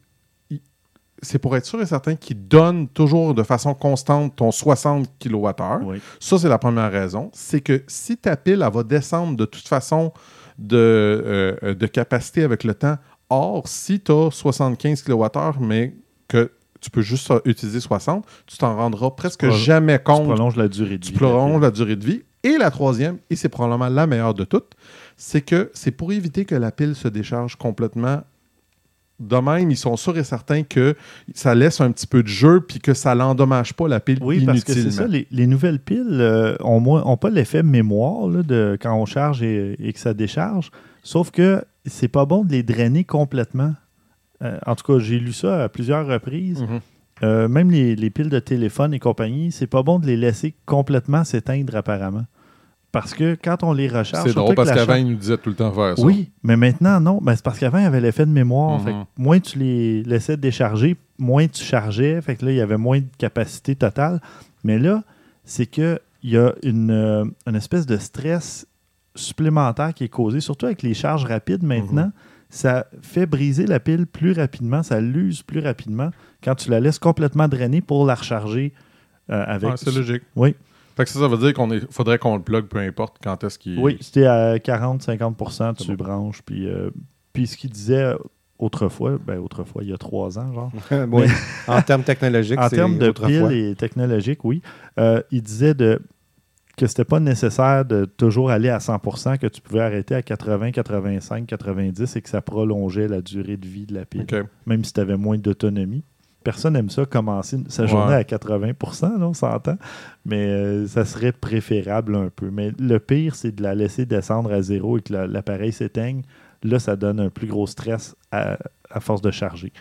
S2: c'est pour être sûr et certain qu'il donne toujours de façon constante ton 60 kWh.
S1: Oui.
S2: Ça, c'est la première raison. C'est que si ta pile, elle va descendre de toute façon de, euh, euh, de capacité avec le temps, or, si tu as 75 kWh, mais que tu peux juste utiliser 60, tu t'en rendras presque jamais
S1: Tu
S2: compte
S1: prolonges la durée de
S2: tu
S1: vie.
S2: prolonges la durée de vie. Et la troisième, et c'est probablement la meilleure de toutes, c'est que c'est pour éviter que la pile se décharge complètement. De même, ils sont sûrs et certains que ça laisse un petit peu de jeu puis que ça l'endommage pas la pile
S1: Oui, parce que c'est ça, les, les nouvelles piles euh, ont, moins- ont pas l'effet mémoire là, de quand on charge et, et que ça décharge. Sauf que c'est pas bon de les drainer complètement. Euh, en tout cas, j'ai lu ça à plusieurs reprises.
S2: Mhm.
S1: Euh, même les, les piles de téléphone et compagnie, c'est pas bon de les laisser complètement s'éteindre apparemment. Parce que quand on les recharge,
S2: C'est drôle parce qu'avant, ils nous disaient tout le temps faire ça.
S1: Oui, mais maintenant, non. Ben, c'est parce qu'avant, il y avait l'effet de mémoire.
S2: Mhm.
S1: Fait que moins tu les laissais décharger, moins tu chargeais. Fait que là, il y avait moins de capacité totale. Mais là, c'est qu'il y a une, euh, une espèce de stress supplémentaire qui est causé, surtout avec les charges rapides maintenant. Ça fait briser la pile plus rapidement, ça l'use plus rapidement quand tu la laisses complètement drainer pour la recharger euh, avec.
S2: Ah, c'est logique.
S1: Oui.
S2: Fait que ça, ça veut dire qu'on est... faudrait qu'on le plug peu importe quand est-ce qu'il.
S1: Oui, c'était à 40-50
S2: C'est
S1: tu
S2: bon.
S1: branches. Puis, euh, puis ce qu'il disait autrefois, ben autrefois, il y a trois ans, genre.
S3: Oui. En termes technologiques,
S1: en termes de piles et technologiques, oui. Euh, il disait de, que c'était pas nécessaire de toujours aller à 100% que tu pouvais arrêter à 80, 85, 90 et que ça prolongeait la durée de vie de la pile, même si tu avais moins d'autonomie. Personne n'aime ça, commencer sa journée
S2: Ouais.
S1: à 80 là, on s'entend. Mais euh, ça serait préférable un peu. Mais le pire, c'est de la laisser descendre à zéro et que la- l'appareil s'éteigne. Là, ça donne un plus gros stress à, à force de charger.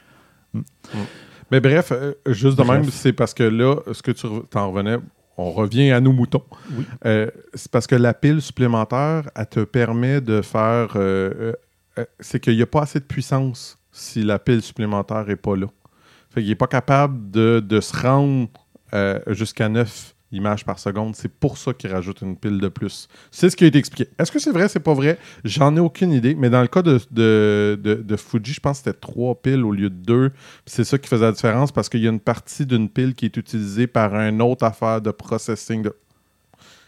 S2: Mais bref, euh, juste de
S1: Bref.
S2: même, c'est parce que là, ce que tu re- t'en revenais, on revient à nos moutons.
S1: Oui.
S2: Euh, c'est parce que la pile supplémentaire, elle te permet de faire. c'est qu'il n'y a pas assez de puissance si la pile supplémentaire n'est pas là. Fait qu'il n'est pas capable de, de se rendre euh, jusqu'à 9 images par seconde. C'est pour ça qu'il rajoute une pile de plus. C'est ce qui a été expliqué. Est-ce que c'est vrai, c'est pas vrai? J'en ai aucune idée. Mais dans le cas de, de, de- Fuji, je pense que c'était trois piles au lieu de deux. C'est ça qui faisait la différence parce qu'il y a une partie d'une pile qui est utilisée par un autre affaire de processing. De...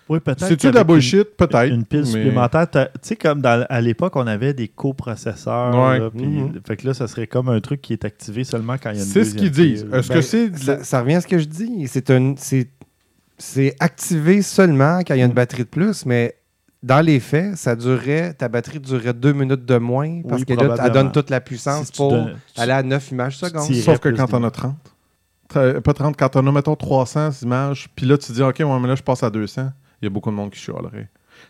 S1: Oui, peut-être.
S2: C'est-tu de la bullshit? Peut-être.
S1: Une pile
S2: mais-
S1: supplémentaire. Tu sais, comme dans- à l'époque, on avait des coprocesseurs.
S2: Ouais.
S1: là,
S3: Mhm.
S1: Fait que là, ça serait comme un truc qui est activé seulement quand il y a une
S2: C'est ce qu'ils disent.
S1: pile.
S2: Est-ce
S3: Ben,
S2: que c'est. de-
S3: Ça, ça revient à ce que je dis. C'est un, c'est, c'est activé seulement quand il y a une batterie de plus, mais dans les faits, ça durait, ta batterie durait deux minutes de moins parce
S1: Oui,
S3: que là, elle
S1: probablement.
S3: donne toute la puissance
S1: Si
S3: pour
S1: donnes-
S3: aller à 9 images secondes.
S2: Sauf que quand t'en as 30. T'as- Pas 30, quand t'en as, mettons, 300 images, puis là, tu dis, OK, ouais, mais là, je passe à 200, il y a beaucoup de monde qui chialerait.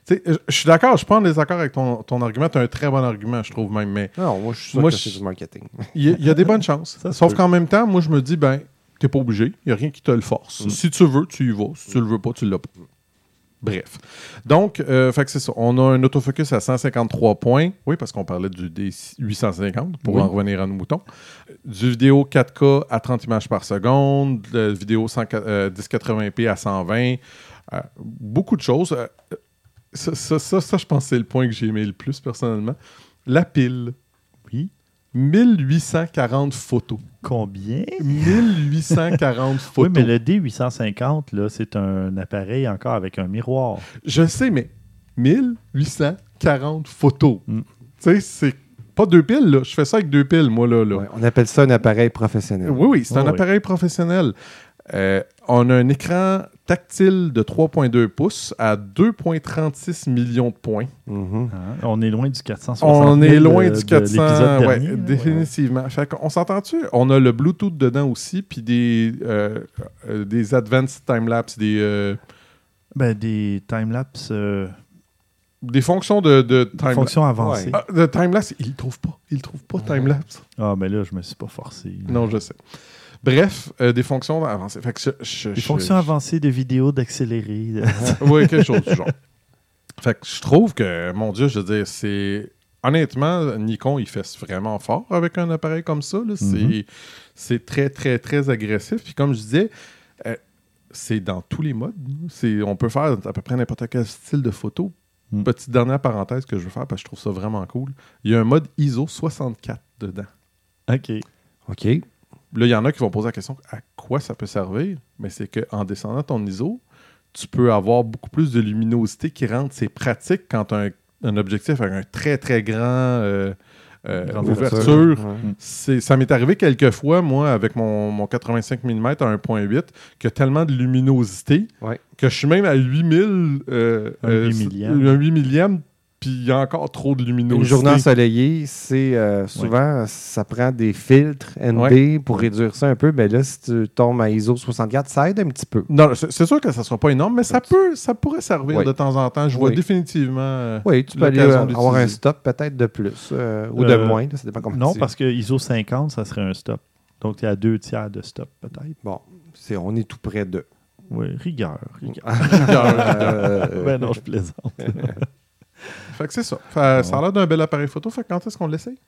S2: Je suis d'accord, je suis pas en désaccord avec ton, ton argument. Tu as un très bon argument, je trouve même, mais
S3: Non, moi, je suis sûr
S2: Moi,
S3: que c'est du marketing.
S2: il y, a- il y a des bonnes chances.
S1: Ça
S2: Sauf qu'en même temps, moi, je me dis, ben, t'es pas obligé. Il n'y a rien qui te le force.
S3: Mm.
S2: Si tu veux, tu y vas. Si tu le veux pas, tu l'as pas. Bref. Donc, euh, fait que c'est ça. On a un autofocus à 153 points. Oui, parce qu'on parlait du D850 pour
S1: Oui.
S2: en revenir à nos moutons. Du vidéo 4K à 30 images par seconde. La vidéo 100 euh, 1080p à 120. Euh, beaucoup de choses. Euh, ça, ça, ça, ça, je pense que c'est le point que j'ai aimé le plus personnellement. La pile.
S1: Oui.
S2: 1840 photos.
S1: Combien?
S2: 1840
S1: Oui,
S2: photos.
S1: mais le D850, là, c'est un appareil encore avec un miroir.
S2: Je sais, mais 1840 photos.
S1: Mm.
S2: Tu sais, c'est pas deux piles, là. Je fais ça avec deux piles, moi, là. là.
S3: Ouais, on appelle ça un appareil professionnel.
S2: Oui, oui, c'est un appareil professionnel. Euh, on a un écran tactile de 3,2 pouces à 2,36 millions de points.
S3: Mhm.
S1: Hein? On est loin du 460
S2: On
S1: 000
S2: est loin
S1: de-
S2: du
S1: de
S2: 400.
S1: l'épisode
S2: ouais,
S1: dernier,
S2: définitivement. Fait qu'on s'entend-tu? On a le Bluetooth dedans aussi, puis des, euh, euh, des advanced time-lapse, des, euh,
S1: Ben, des timelapse, euh,
S2: des fonctions de, de time
S1: fonctions avancées.
S2: Ah, de time-lapse, il le trouve pas. Il le trouve pas, time-lapse.
S1: Ah, mais là, je me suis pas forcé.
S2: Non, je sais. Bref, euh, des fonctions avancées. Fait que je- je-
S1: Des
S2: je-
S1: fonctions avancées de vidéo, d'accéléré.
S2: oui, quelque chose du genre. Fait que je trouve que, mon Dieu, je veux dire, c'est. Honnêtement, Nikon, il fait vraiment fort avec un appareil comme ça. là. C'est-
S1: Mhm.
S2: C'est très, très, très agressif. Puis comme je disais, euh, c'est dans tous les modes. C'est- On peut faire à peu près n'importe quel style de photo.
S1: Mhm.
S2: Petite dernière parenthèse que je veux faire parce que je trouve ça vraiment cool. Il y a un mode ISO 64 dedans.
S1: OK.
S3: OK.
S2: Là, il y en a qui vont poser la question à quoi ça peut servir? Mais c'est qu'en descendant ton ISO, tu peux avoir beaucoup plus de luminosité qui rentre. C'est pratique quand tu as un, un objectif avec un très, très grand euh, euh, ouverture.
S3: Ouais.
S2: Ça m'est arrivé quelques fois, moi, avec mon, mon 85 mm à 1.8, qu'il y a tellement de luminosité
S3: Ouais.
S2: que je suis même à 8000. euh,
S1: Un
S2: euh,
S1: 8 millième.
S2: un 8 millième, puis il y a encore trop de luminosité.
S3: Une journée ensoleillée, c'est euh, souvent, ça prend des filtres ND
S2: Ouais.
S3: pour réduire ça un peu. Mais là, si tu tombes à ISO 64, ça aide un petit peu.
S2: Non, c'est sûr que ça ne sera pas énorme, mais ça, peut, ça pourrait servir de temps en temps. Je vois définitivement. euh,
S3: Oui, tu peux aller euh, avoir un stop peut-être de plus euh, ou de moins. là, ça dépend comment
S1: Non,
S3: tu-
S1: parce que ISO 50, ça serait un stop. Donc, il y a deux tiers de stop, peut-être.
S3: Bon, c'est, on est tout près de.
S1: Oui, rigueur. rigueur. Ben non, je plaisante.
S2: Fait que c'est ça. Fait- Ça a l'air d'un bel appareil photo. Fait que quand est-ce qu'on l'essaye?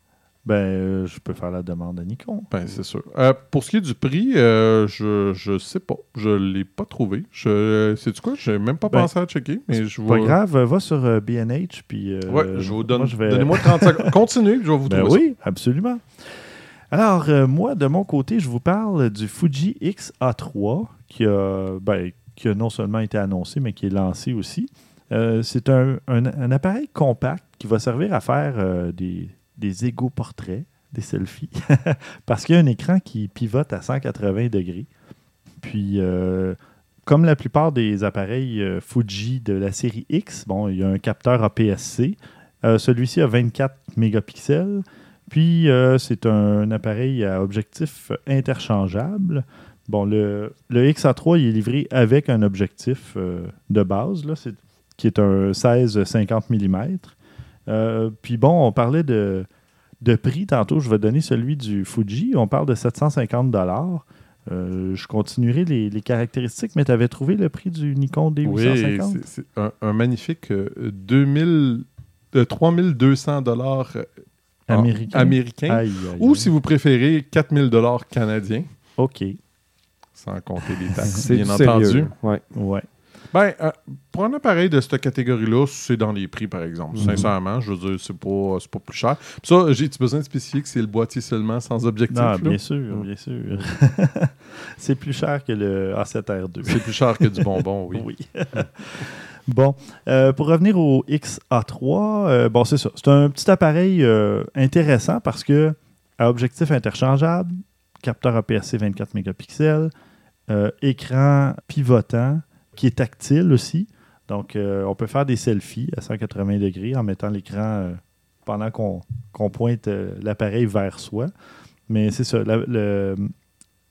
S1: Ben, euh, je peux faire la demande à Nikon.
S2: Ben, c'est sûr. Euh, pour ce qui est du prix, euh, je, je sais pas. Je l'ai pas trouvé. Je, sais-tu quoi? J'ai même pas
S1: Ben,
S2: pensé à checker, mais je
S1: Pas grave, va sur euh, B&H, puis... euh,
S2: Ouais, je vous donne.
S1: moi, je vais-
S2: Donnez-moi 30 secondes. Continuez, je vais vous
S1: Ben
S2: trouver
S1: oui, absolument. Alors, euh, moi, de mon côté, je vous parle du Fuji X-A3 qui a, ben, qui a non seulement été annoncé, mais qui est lancé aussi. Euh, c'est un, un- appareil compact qui va servir à faire euh, des, des portraits, des selfies, parce qu'il y a un écran qui pivote à 180 degrés. Puis, euh, comme la plupart des appareils Fuji de la série X, bon, il y a un capteur APS-C. Celui-ci a 24 mégapixels. Puis, c'est un appareil à objectif interchangeable. Bon, le, le XA3, il est livré avec un objectif de base, là, c'est- qui est un 16-50 mm. Euh, puis bon, on parlait de, de prix tantôt. Je vais donner celui du Fuji. On parle de 750 Euh, Je continuerai les, les caractéristiques, mais tu avais trouvé le prix du Nikon D850?
S2: Oui, c'est- un, un magnifique euh, 2000, euh, 3200 dollars euh,
S1: Américain?
S2: américains.
S1: Aïe, aïe,
S2: Ou si vous préférez, 4000 dollars canadiens,
S1: OK.
S2: sans compter les taxes,
S3: C'est
S2: bien
S3: du
S2: entendu.
S3: sérieux. Ouais.
S1: Ouais.
S2: Ben, euh, pour un appareil de cette catégorie-là, c'est dans les prix, par exemple.
S1: Mhm.
S2: Sincèrement, je veux dire, c'est pas, c'est pas plus cher. Puis ça, j'ai-tu besoin de spécifier que c'est le boîtier seulement, sans objectif?
S1: Non,
S2: là?
S1: bien sûr,
S3: Mm.
S1: bien sûr. c'est plus cher que le A7R2.
S2: C'est plus cher que du bonbon, oui.
S1: Oui. bon, euh, pour revenir au XA3, euh, bon, c'est ça. C'est un petit appareil euh, intéressant parce que à objectif interchangeable, capteur APS-C 24 mégapixels, écran pivotant qui est tactile aussi. Donc, euh, on peut faire des selfies à 180 degrés en mettant l'écran euh, pendant qu'on pointe euh, l'appareil vers soi. Mais c'est ça,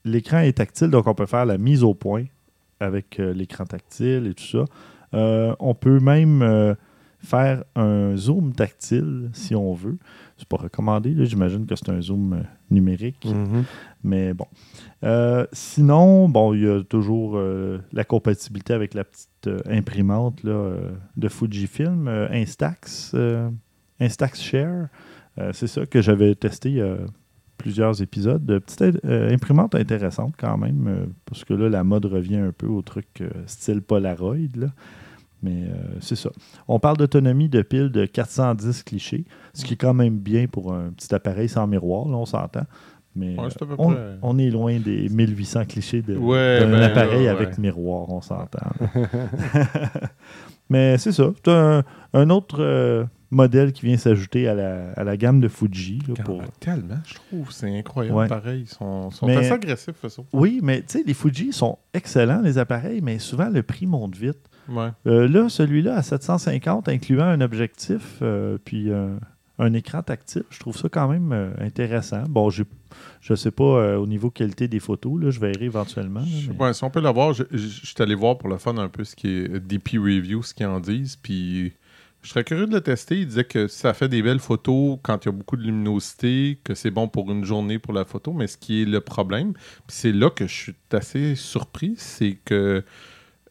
S1: l'écran est tactile, donc on peut faire la mise au point avec l'écran tactile et tout ça. On peut même faire un zoom tactile si on veut. C'est pas recommandé, là. j'imagine que c'est un zoom euh, numérique.
S3: Mhm.
S1: Mais bon. Euh, sinon, bon, il y a toujours euh, la compatibilité avec la petite euh, imprimante là, de Fujifilm, Instax, Instax Share. C'est ça que j'avais testé il y a plusieurs épisodes. De petite imprimante intéressante quand même, parce que là, la mode revient un peu au truc style Polaroid. là. Mais euh, c'est ça. On parle d'autonomie de pile de 410 clichés, ce qui est quand même bien pour un petit appareil sans miroir, là, on s'entend. Mais
S2: Ouais,
S1: euh, on,
S2: près-
S1: on est loin des 1800 clichés de,
S2: Ouais,
S1: d'un
S2: ben
S1: appareil
S2: ouais.
S1: avec miroir, on s'entend. Mais c'est ça. C'est un, un autre euh, modèle qui vient s'ajouter à la, à la gamme de Fuji. là, pour...
S2: Tellement, je trouve. C'est incroyable, pareil. Ils sont, sont
S1: Mais-
S2: assez agressifs, ça.
S1: Oui, mais tu sais, les Fuji sont excellents, les appareils, mais souvent le prix monte vite.
S2: Ouais.
S1: Euh, là, celui-là à 750, incluant un objectif euh, puis euh, un écran tactile, je trouve ça quand même intéressant. Bon, je ne sais pas au niveau qualité des photos, là, je verrai éventuellement. là,
S2: Je-
S1: mais-
S2: ouais, si on peut l'avoir, je, je, je suis allé voir pour le fun un peu ce qui est DP Review, ce qu'ils en disent. Puis je serais curieux de le tester. Il disait que ça fait des belles photos quand il y a beaucoup de luminosité, que c'est bon pour une journée pour la photo. Mais ce qui est le problème, c'est là que je suis assez surpris, c'est que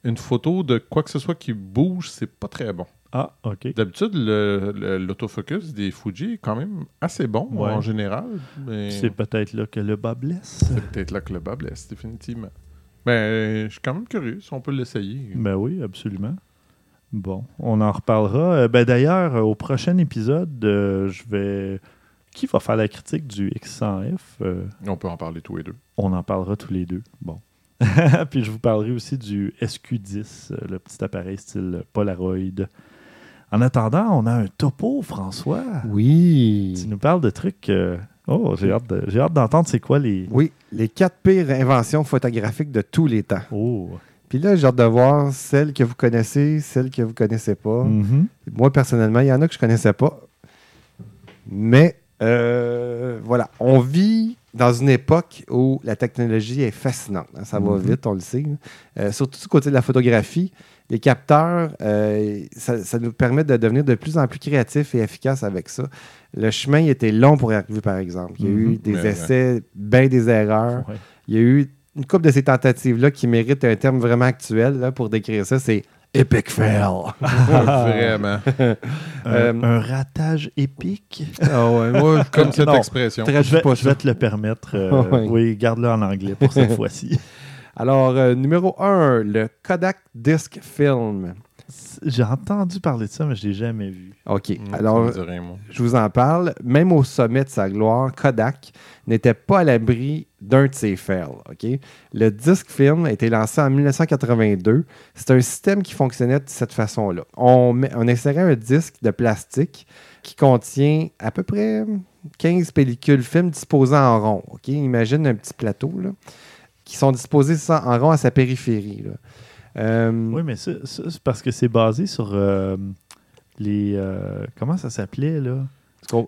S2: une photo de quoi que ce soit qui bouge, c'est pas très bon.
S1: Ah, OK.
S2: D'habitude, l'autofocus des Fuji est quand même assez bon
S1: Ouais.
S2: en général. Mais
S1: C'est peut-être là que le bas blesse.
S2: c'est peut-être là que le bas blesse, définitivement. Ben, je suis quand même curieux si on peut l'essayer.
S1: Ben oui, absolument. Bon, on en reparlera. Euh, ben D'ailleurs, au prochain épisode, euh, je vais. Qui va faire la critique du X100F Euh,
S2: On peut en parler tous les deux.
S1: On en parlera tous les deux. Bon. Puis je vous parlerai aussi du SQ10, euh, le petit appareil style Polaroid. En attendant, on a un topo, François.
S3: Oui.
S1: Tu nous parles de trucs. euh, Oh, j'ai hâte, de- hâte d'entendre c'est quoi les.
S3: Oui, les quatre pires inventions photographiques de tous les temps.
S1: Oh.
S3: Puis là, j'ai hâte de voir celles que vous connaissez, celles que vous connaissez pas.
S1: Mhm.
S3: Moi, personnellement, il y en a que je connaissais pas. Mais euh, voilà, on vit dans une époque où la technologie est fascinante. hein. Ça va
S1: Mhm.
S3: vite, on le sait. Euh, surtout du côté de la photographie, les capteurs, euh, ça, ça nous permet de devenir de plus en plus créatifs et efficaces avec ça. Le chemin était long pour y arriver, par exemple. Il y a eu
S1: Mhm.
S3: des
S2: Mais,
S3: essais, bien des erreurs.
S1: Ouais.
S3: Il y a eu une couple de ces tentatives-là qui méritent un terme vraiment actuel là, pour décrire ça. C'est epic fail.
S2: Vraiment.
S1: Un,
S3: Euh,
S1: un ratage épique?
S3: Ah ouais, moi,
S2: Comme cette
S1: Non.
S2: expression.
S3: Très-
S1: Je vais,
S3: pas
S1: je vais te le permettre. euh,
S3: Ouais.
S1: Oui, garde-le en anglais pour cette fois-ci.
S3: Alors, euh, numéro 1, le Kodak Disc Film.
S1: J'ai entendu parler de ça, mais je l'ai jamais vu.
S3: OK.
S2: Mm,
S3: Alors, je vous en parle. Même au sommet de sa gloire, Kodak n'était pas à l'abri d'un de ses fails. OK? Le disc film a été lancé en 1982. C'est un système qui fonctionnait de cette façon-là. On, met- on insérait un disque de plastique qui contient à peu près 15 pellicules film disposées en rond. OK? Imagine un petit plateau là, qui sont disposés ça, en rond à sa périphérie. là. Euh,
S1: Oui, mais ça, ça, c'est parce que c'est basé sur euh, les. euh, comment ça s'appelait, là?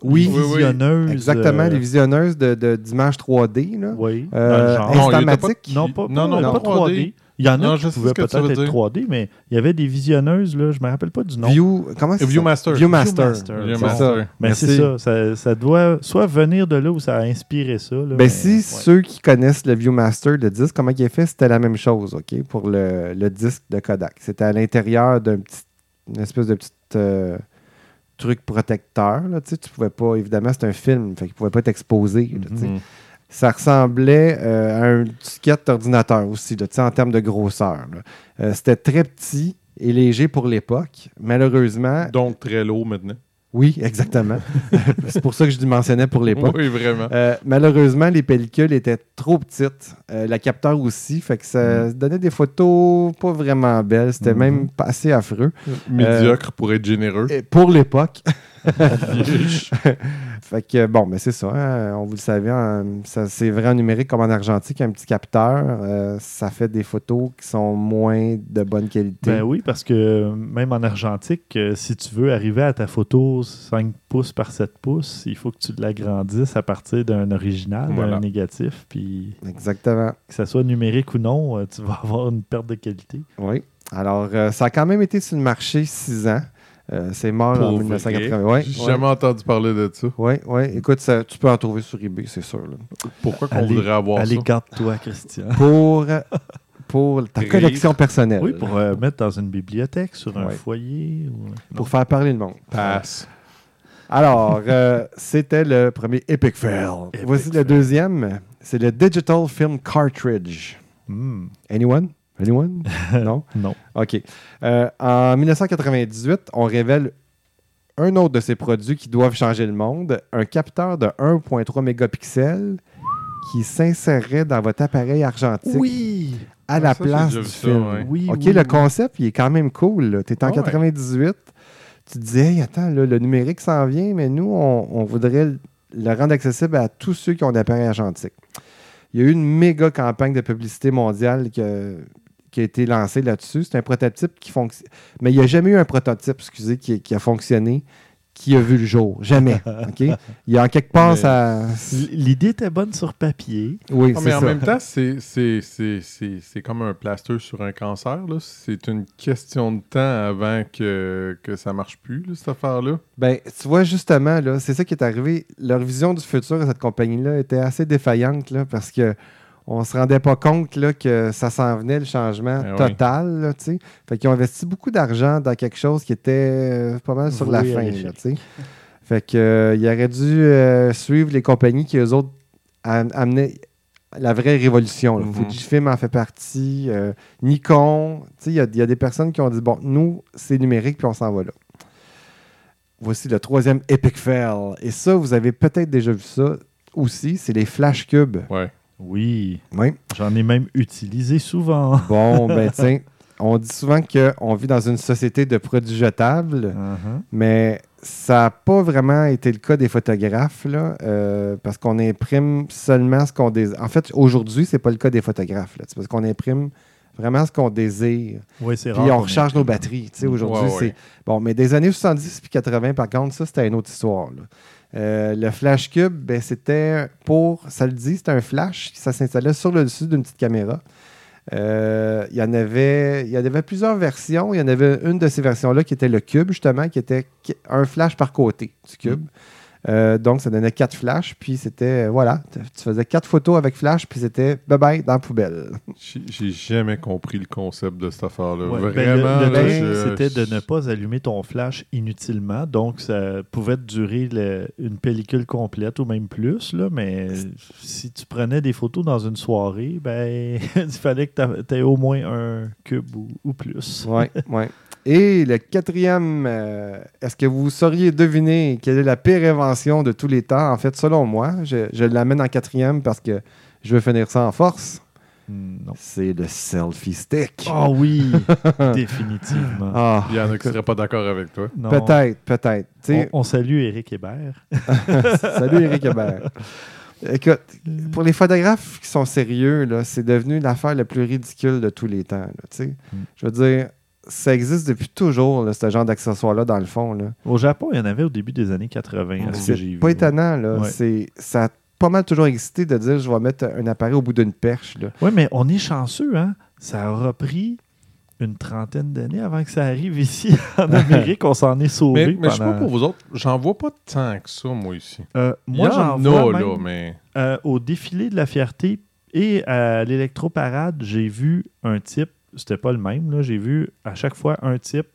S3: Oui,
S1: les
S2: oui, oui.
S1: visionneuses.
S3: Exactement,
S1: euh,
S3: les visionneuses de- de- d'images 3D. Là.
S1: Oui,
S3: Euh.
S2: Non,
S3: Instamatique.
S1: Non, pas,
S2: Non, non,
S1: pas,
S2: pas
S1: 3D. Il y en a
S2: Non,
S1: qui
S2: je sais
S1: pouvaient peut-être être
S2: dire.
S1: 3D, mais il y avait des visionneuses, là, je me rappelle pas du nom.
S3: View, comment c'est?
S2: Viewmaster.
S3: Viewmaster.
S1: Viewmaster.
S2: Viewmaster.
S3: C'est ça.
S1: Mais c'est ça, ça, ça doit soit venir de là où ça a inspiré ça. Là,
S3: Ben,
S1: mais-
S3: si
S1: ouais.
S3: ceux qui connaissent le Viewmaster, le disque, comment il est fait, c'était la même chose, OK, pour le, le disque de Kodak. C'était à l'intérieur d'un petit, une espèce de petit euh, truc protecteur, là, tu sais, tu pouvais pas, évidemment, c'est un film, fait qu'il pouvait pas t'exposer. Ça ressemblait euh, à un disquette d'ordinateur aussi, là, en termes de grosseur. Euh, c'était très petit et léger pour l'époque. Malheureusement,
S2: Donc très lourd maintenant.
S3: oui, exactement. c'est pour ça que je mentionnais pour l'époque.
S2: Oui, vraiment.
S3: Euh, malheureusement, les pellicules étaient trop petites. La capteur aussi, fait que ça donnait des photos pas vraiment belles. C'était
S1: Mhm.
S3: même assez affreux.
S2: Médiocre pour être généreux.
S3: Pour l'époque. fait que bon, mais c'est ça. hein, on vous le savait, hein, ça, c'est vrai en numérique comme en argentique, un petit capteur. euh, ça fait des photos qui sont moins de bonne qualité.
S1: Ben oui, parce que même en argentique, euh, si tu veux arriver à ta photo 5 pouces par 7 pouces, il faut que tu l'agrandisses à partir d'un original,
S2: Voilà.
S1: d'un négatif. Puis
S3: Exactement.
S1: que ça soit numérique ou non, euh, tu vas avoir une perte de qualité.
S3: Oui. Alors, euh, ça a quand même été sur le marché six ans. Euh, c'est mort en
S2: Pour
S3: 1980.
S2: vrai.
S3: Ouais,
S2: J'ai
S3: ouais.
S2: jamais entendu parler de ça.
S3: Oui, oui. Écoute, ça- tu peux en trouver sur eBay, c'est sûr. là.
S2: Pourquoi qu'on
S1: Allez-
S2: voudrait avoir
S1: Allez,
S2: ça?
S1: garde-toi, Christian.
S3: Pour, pour ta
S2: Rire.
S3: collection personnelle.
S1: Oui, pour euh, mettre dans une bibliothèque, sur un foyer. Ou...
S3: Pour faire parler le monde.
S2: Passe.
S3: Alors, euh, c'était le premier Epic Fail.
S1: Epic
S3: Voici le deuxième. C'est le Digital Film Cartridge.
S1: Hmm,
S3: Anyone? Anyone? non?
S1: non.
S3: OK. Euh, en 1998, on révèle un autre de ces produits qui doivent changer le monde, un capteur de 1.3 mégapixels qui s'insérerait dans votre appareil argentique
S1: Oui!
S3: à la
S2: Ah, ça, j'ai
S3: place du
S2: ça,
S3: film.
S2: ouais.
S1: Oui,
S3: OK,
S1: oui,
S3: le
S1: oui.
S3: concept, il est quand même cool. Tu es en
S2: Ah ouais.
S3: 98, tu te dis, hey, attends, là, le numérique s'en vient, mais nous, on, on voudrait le, le rendre accessible à tous ceux qui ont des appareils argentiques. Il y a eu une méga campagne de publicité mondiale que- qui a été lancée là-dessus. C'est un prototype qui fonctionne. Mais il n'y a jamais eu un prototype, excusez, qui, qui a fonctionné, qui a vu le jour. Jamais. OK? Il y a en quelque part,
S2: Mais-
S3: ça.
S1: L'idée était bonne sur papier.
S3: Oui,
S2: Ah,
S3: c'est
S2: mais en même temps, c'est- c'est c'est- c'est- c'est comme un plaster sur un cancer. là. C'est une question de temps avant que, que ça marche plus, là, cette affaire-là.
S3: Ben, tu vois, justement, là, c'est ça qui est arrivé. Leur vision du futur de cette compagnie-là était assez défaillante là, parce que on se rendait pas compte là, que ça s'en venait le changement
S2: oui.
S3: total. Là, sais. fait qu'ils ont investi beaucoup d'argent dans quelque chose qui était euh, pas mal sur la fin. Là, tu sais. fait que, euh, ils auraient dû euh, suivre les compagnies qui, eux autres, am- amenaient la vraie révolution.
S2: Mhm.
S3: Fujifilm en fait partie, euh, Nikon. Tu sais, Il y, a- il y a des personnes qui ont dit bon, nous, c'est numérique, puis on s'en va là. Voici le troisième Epic Fail. Et ça, vous avez peut-être déjà vu ça aussi, c'est les flash cubes.
S2: Ouais.
S1: Oui,
S3: Oui.
S1: j'en ai même utilisé souvent.
S3: Bon, ben tiens, on dit souvent qu'on vit dans une société de produits jetables,
S1: Uh-huh.
S3: mais ça n'a pas vraiment été le cas des photographes, là, euh, parce qu'on imprime seulement ce qu'on désire. En fait, aujourd'hui, c'est pas le cas des photographes. là. C'est parce qu'on imprime vraiment ce qu'on désire.
S1: Oui, c'est
S3: Puis
S1: rare.
S3: on recharge nos batteries. tu sais, Aujourd'hui,
S2: Ouais,
S3: c'est.
S2: ouais.
S3: Bon, mais des années 70 puis 80, par contre, ça, c'était une autre histoire. là. Euh, le flash cube, ben, c'était pour. Ça le dit, c'était un flash qui ça s'installait sur le dessus d'une petite caméra. Euh, il, y en avait, plusieurs versions. Il y en avait une de ces versions-là qui était le cube, justement, qui était un flash par côté du cube. Euh, donc, ça donnait quatre flashs. Puis c'était, euh, voilà, tu faisais quatre photos avec flash, puis c'était bye-bye dans la poubelle.
S2: J'ai jamais compris le concept de cette affaire-là.
S1: Ouais, ben,
S2: Vraiment. je-
S1: c'était de ne pas allumer ton flash inutilement. Donc, ça pouvait durer le- une pellicule complète ou même plus. Là, mais si tu prenais des photos dans une soirée, ben, il fallait que tu aies au moins un cube ou, ou plus.
S3: Oui, oui. Et le quatrième, euh, est-ce que vous sauriez deviner quelle est la pire invention de tous les temps? En fait, selon moi, je, je l'amène en quatrième parce que je veux finir ça en force.
S1: Hmm, Non.
S3: C'est le selfie stick.
S1: Ah oui, définitivement.
S3: Ah,
S2: Il y en a qui ne seraient pas d'accord avec toi.
S1: Non.
S3: peut-être, peut-être.
S1: On, on salue Eric Hébert.
S3: Salut Eric Hébert. Écoute, pour les photographes qui sont sérieux, là, c'est devenu l'affaire la plus ridicule de tous les temps. là, tu sais.
S1: Mm.
S3: Je veux dire, ça existe depuis toujours, là, ce genre d'accessoire-là, dans le fond. Là.
S1: Au Japon, il y en avait au début des années 80, à ce que j'ai
S3: C'est
S1: vu.
S3: pas étonnant. Là.
S1: Ouais.
S3: C'est, ça a pas mal toujours existé de dire je vais mettre un appareil au bout d'une perche.
S1: Oui, mais on est chanceux, hein? Ça aura pris une trentaine d'années avant que ça arrive ici en Amérique. on s'en est sauvé.
S2: Mais, mais je sais pas pour vous autres, j'en vois pas tant que ça, moi, ici.
S1: Euh, moi, j'en
S2: a,
S1: vois
S2: là,
S1: même,
S2: mais...
S1: euh, au défilé de la fierté et à l'électroparade, j'ai vu un type, c'était pas le même, là, j'ai vu à chaque fois un type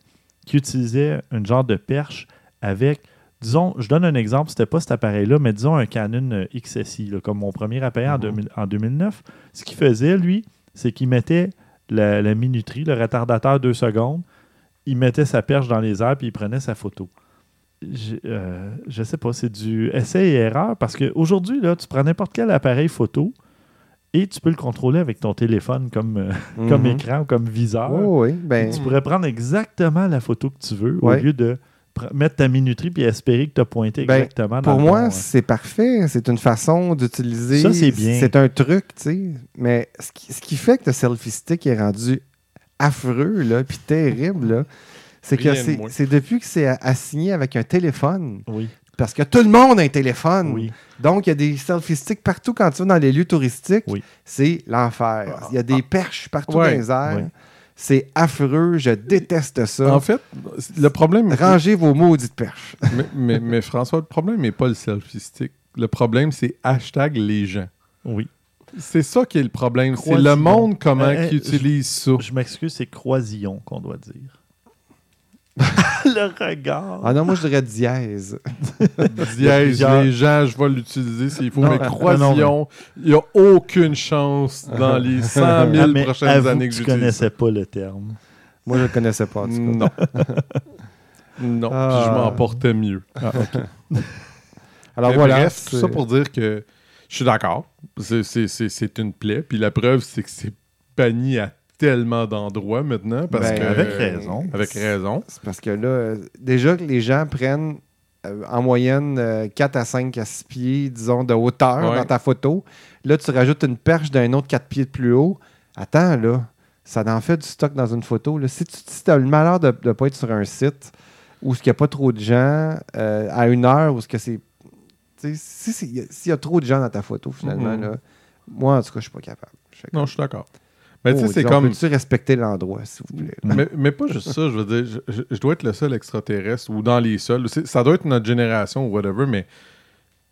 S1: qui utilisait un genre de perche avec, disons, je donne un exemple, c'était pas cet appareil-là, mais disons un Canon XSI, là, comme mon premier appareil en,
S2: Mhm.
S1: 2000 en 2009. Ce qu'il faisait, lui, c'est qu'il mettait la, la minuterie, le retardateur deux secondes, il mettait sa perche dans les airs puis il prenait sa photo. Je, euh, je sais pas, c'est du essai et erreur parce qu'aujourd'hui, tu prends n'importe quel appareil photo et tu peux le contrôler avec ton téléphone comme, euh, comme
S3: Mhm.
S1: écran ou comme viseur.
S3: Oh, oui, ben,
S1: Tu pourrais prendre exactement la photo que tu veux
S3: Ouais.
S1: au lieu de mettre ta minuterie puis espérer que tu as pointé
S3: Ben,
S1: exactement dans
S3: pour
S1: le
S3: moi, c'est parfait. C'est une façon d'utiliser.
S1: Ça, c'est bien.
S3: C'est un truc, tu sais. Mais ce qui, ce qui fait que le selfie stick est rendu affreux, là, puis terrible, là, c'est que c'est depuis que c'est assigné avec un téléphone.
S1: Oui,
S3: Parce que tout le monde a un téléphone.
S1: oui.
S3: Donc, il y a des selfie sticks partout quand tu vas dans les lieux touristiques.
S1: Oui.
S3: C'est l'enfer. Il y a des perches partout
S2: Ouais.
S3: dans les airs.
S1: Ouais.
S3: C'est affreux. Je déteste ça.
S2: En fait, le problème...
S3: Rangez vos maudites perches.
S2: mais, mais- mais François, le problème n'est pas le selfie stick. Le problème, c'est hashtag les gens.
S1: Oui.
S2: C'est ça qui est le problème. C'est le monde comment
S1: Euh, euh,
S2: qui utilise ça.
S1: Je m'excuse, c'est croisillon qu'on doit dire. le regard.
S3: Ah non, moi, je dirais dièse.
S2: Dièse, les gens, je vais l'utiliser s'il faut.
S1: Non,
S2: mais croisillon, il n'y a aucune chance dans les 100 000
S1: Ah, mais
S2: prochaines
S1: avoue
S2: années
S1: que
S2: que
S1: tu
S2: j'utilise.
S1: connaissais pas le terme.
S3: Moi, je ne le connaissais pas, en tout cas.
S2: Non. non, puis
S3: Ah.
S2: je m'en portais mieux.
S3: Alors
S2: Mais
S3: voilà.
S2: Bref, tout
S3: c'est-
S2: ça pour dire que je suis d'accord. C'est une plaie. Puis la preuve, c'est que c'est banni à tellement d'endroits maintenant. Parce
S3: Ben,
S2: que,
S1: avec raison.
S2: Avec raison.
S3: C'est parce que là, euh, déjà que les gens prennent euh, en moyenne euh, 4 à 5 à 6 pieds, disons, de hauteur
S2: Ouais.
S3: dans ta photo. Là, tu rajoutes une perche d'un autre 4 pieds de plus haut. Attends, là, ça en fait du stock dans une photo. Là. Si tu as le malheur de ne pas être sur un site où il n'y a pas trop de gens, euh, à une heure, où ce que c'est. sais, si S'il y a trop de gens dans ta photo, finalement,
S2: Mhm.
S3: là, moi, en tout cas, je suis pas capable.
S2: Non, je suis d'accord. Mais tu sais, c'est comme.
S3: Peux-tu respecter l'endroit, s'il vous plaît?
S2: Mais, mais pas juste ça, je veux dire, je, je- je dois être le seul extraterrestre ou dans les seuls. Ça doit être notre génération ou whatever, mais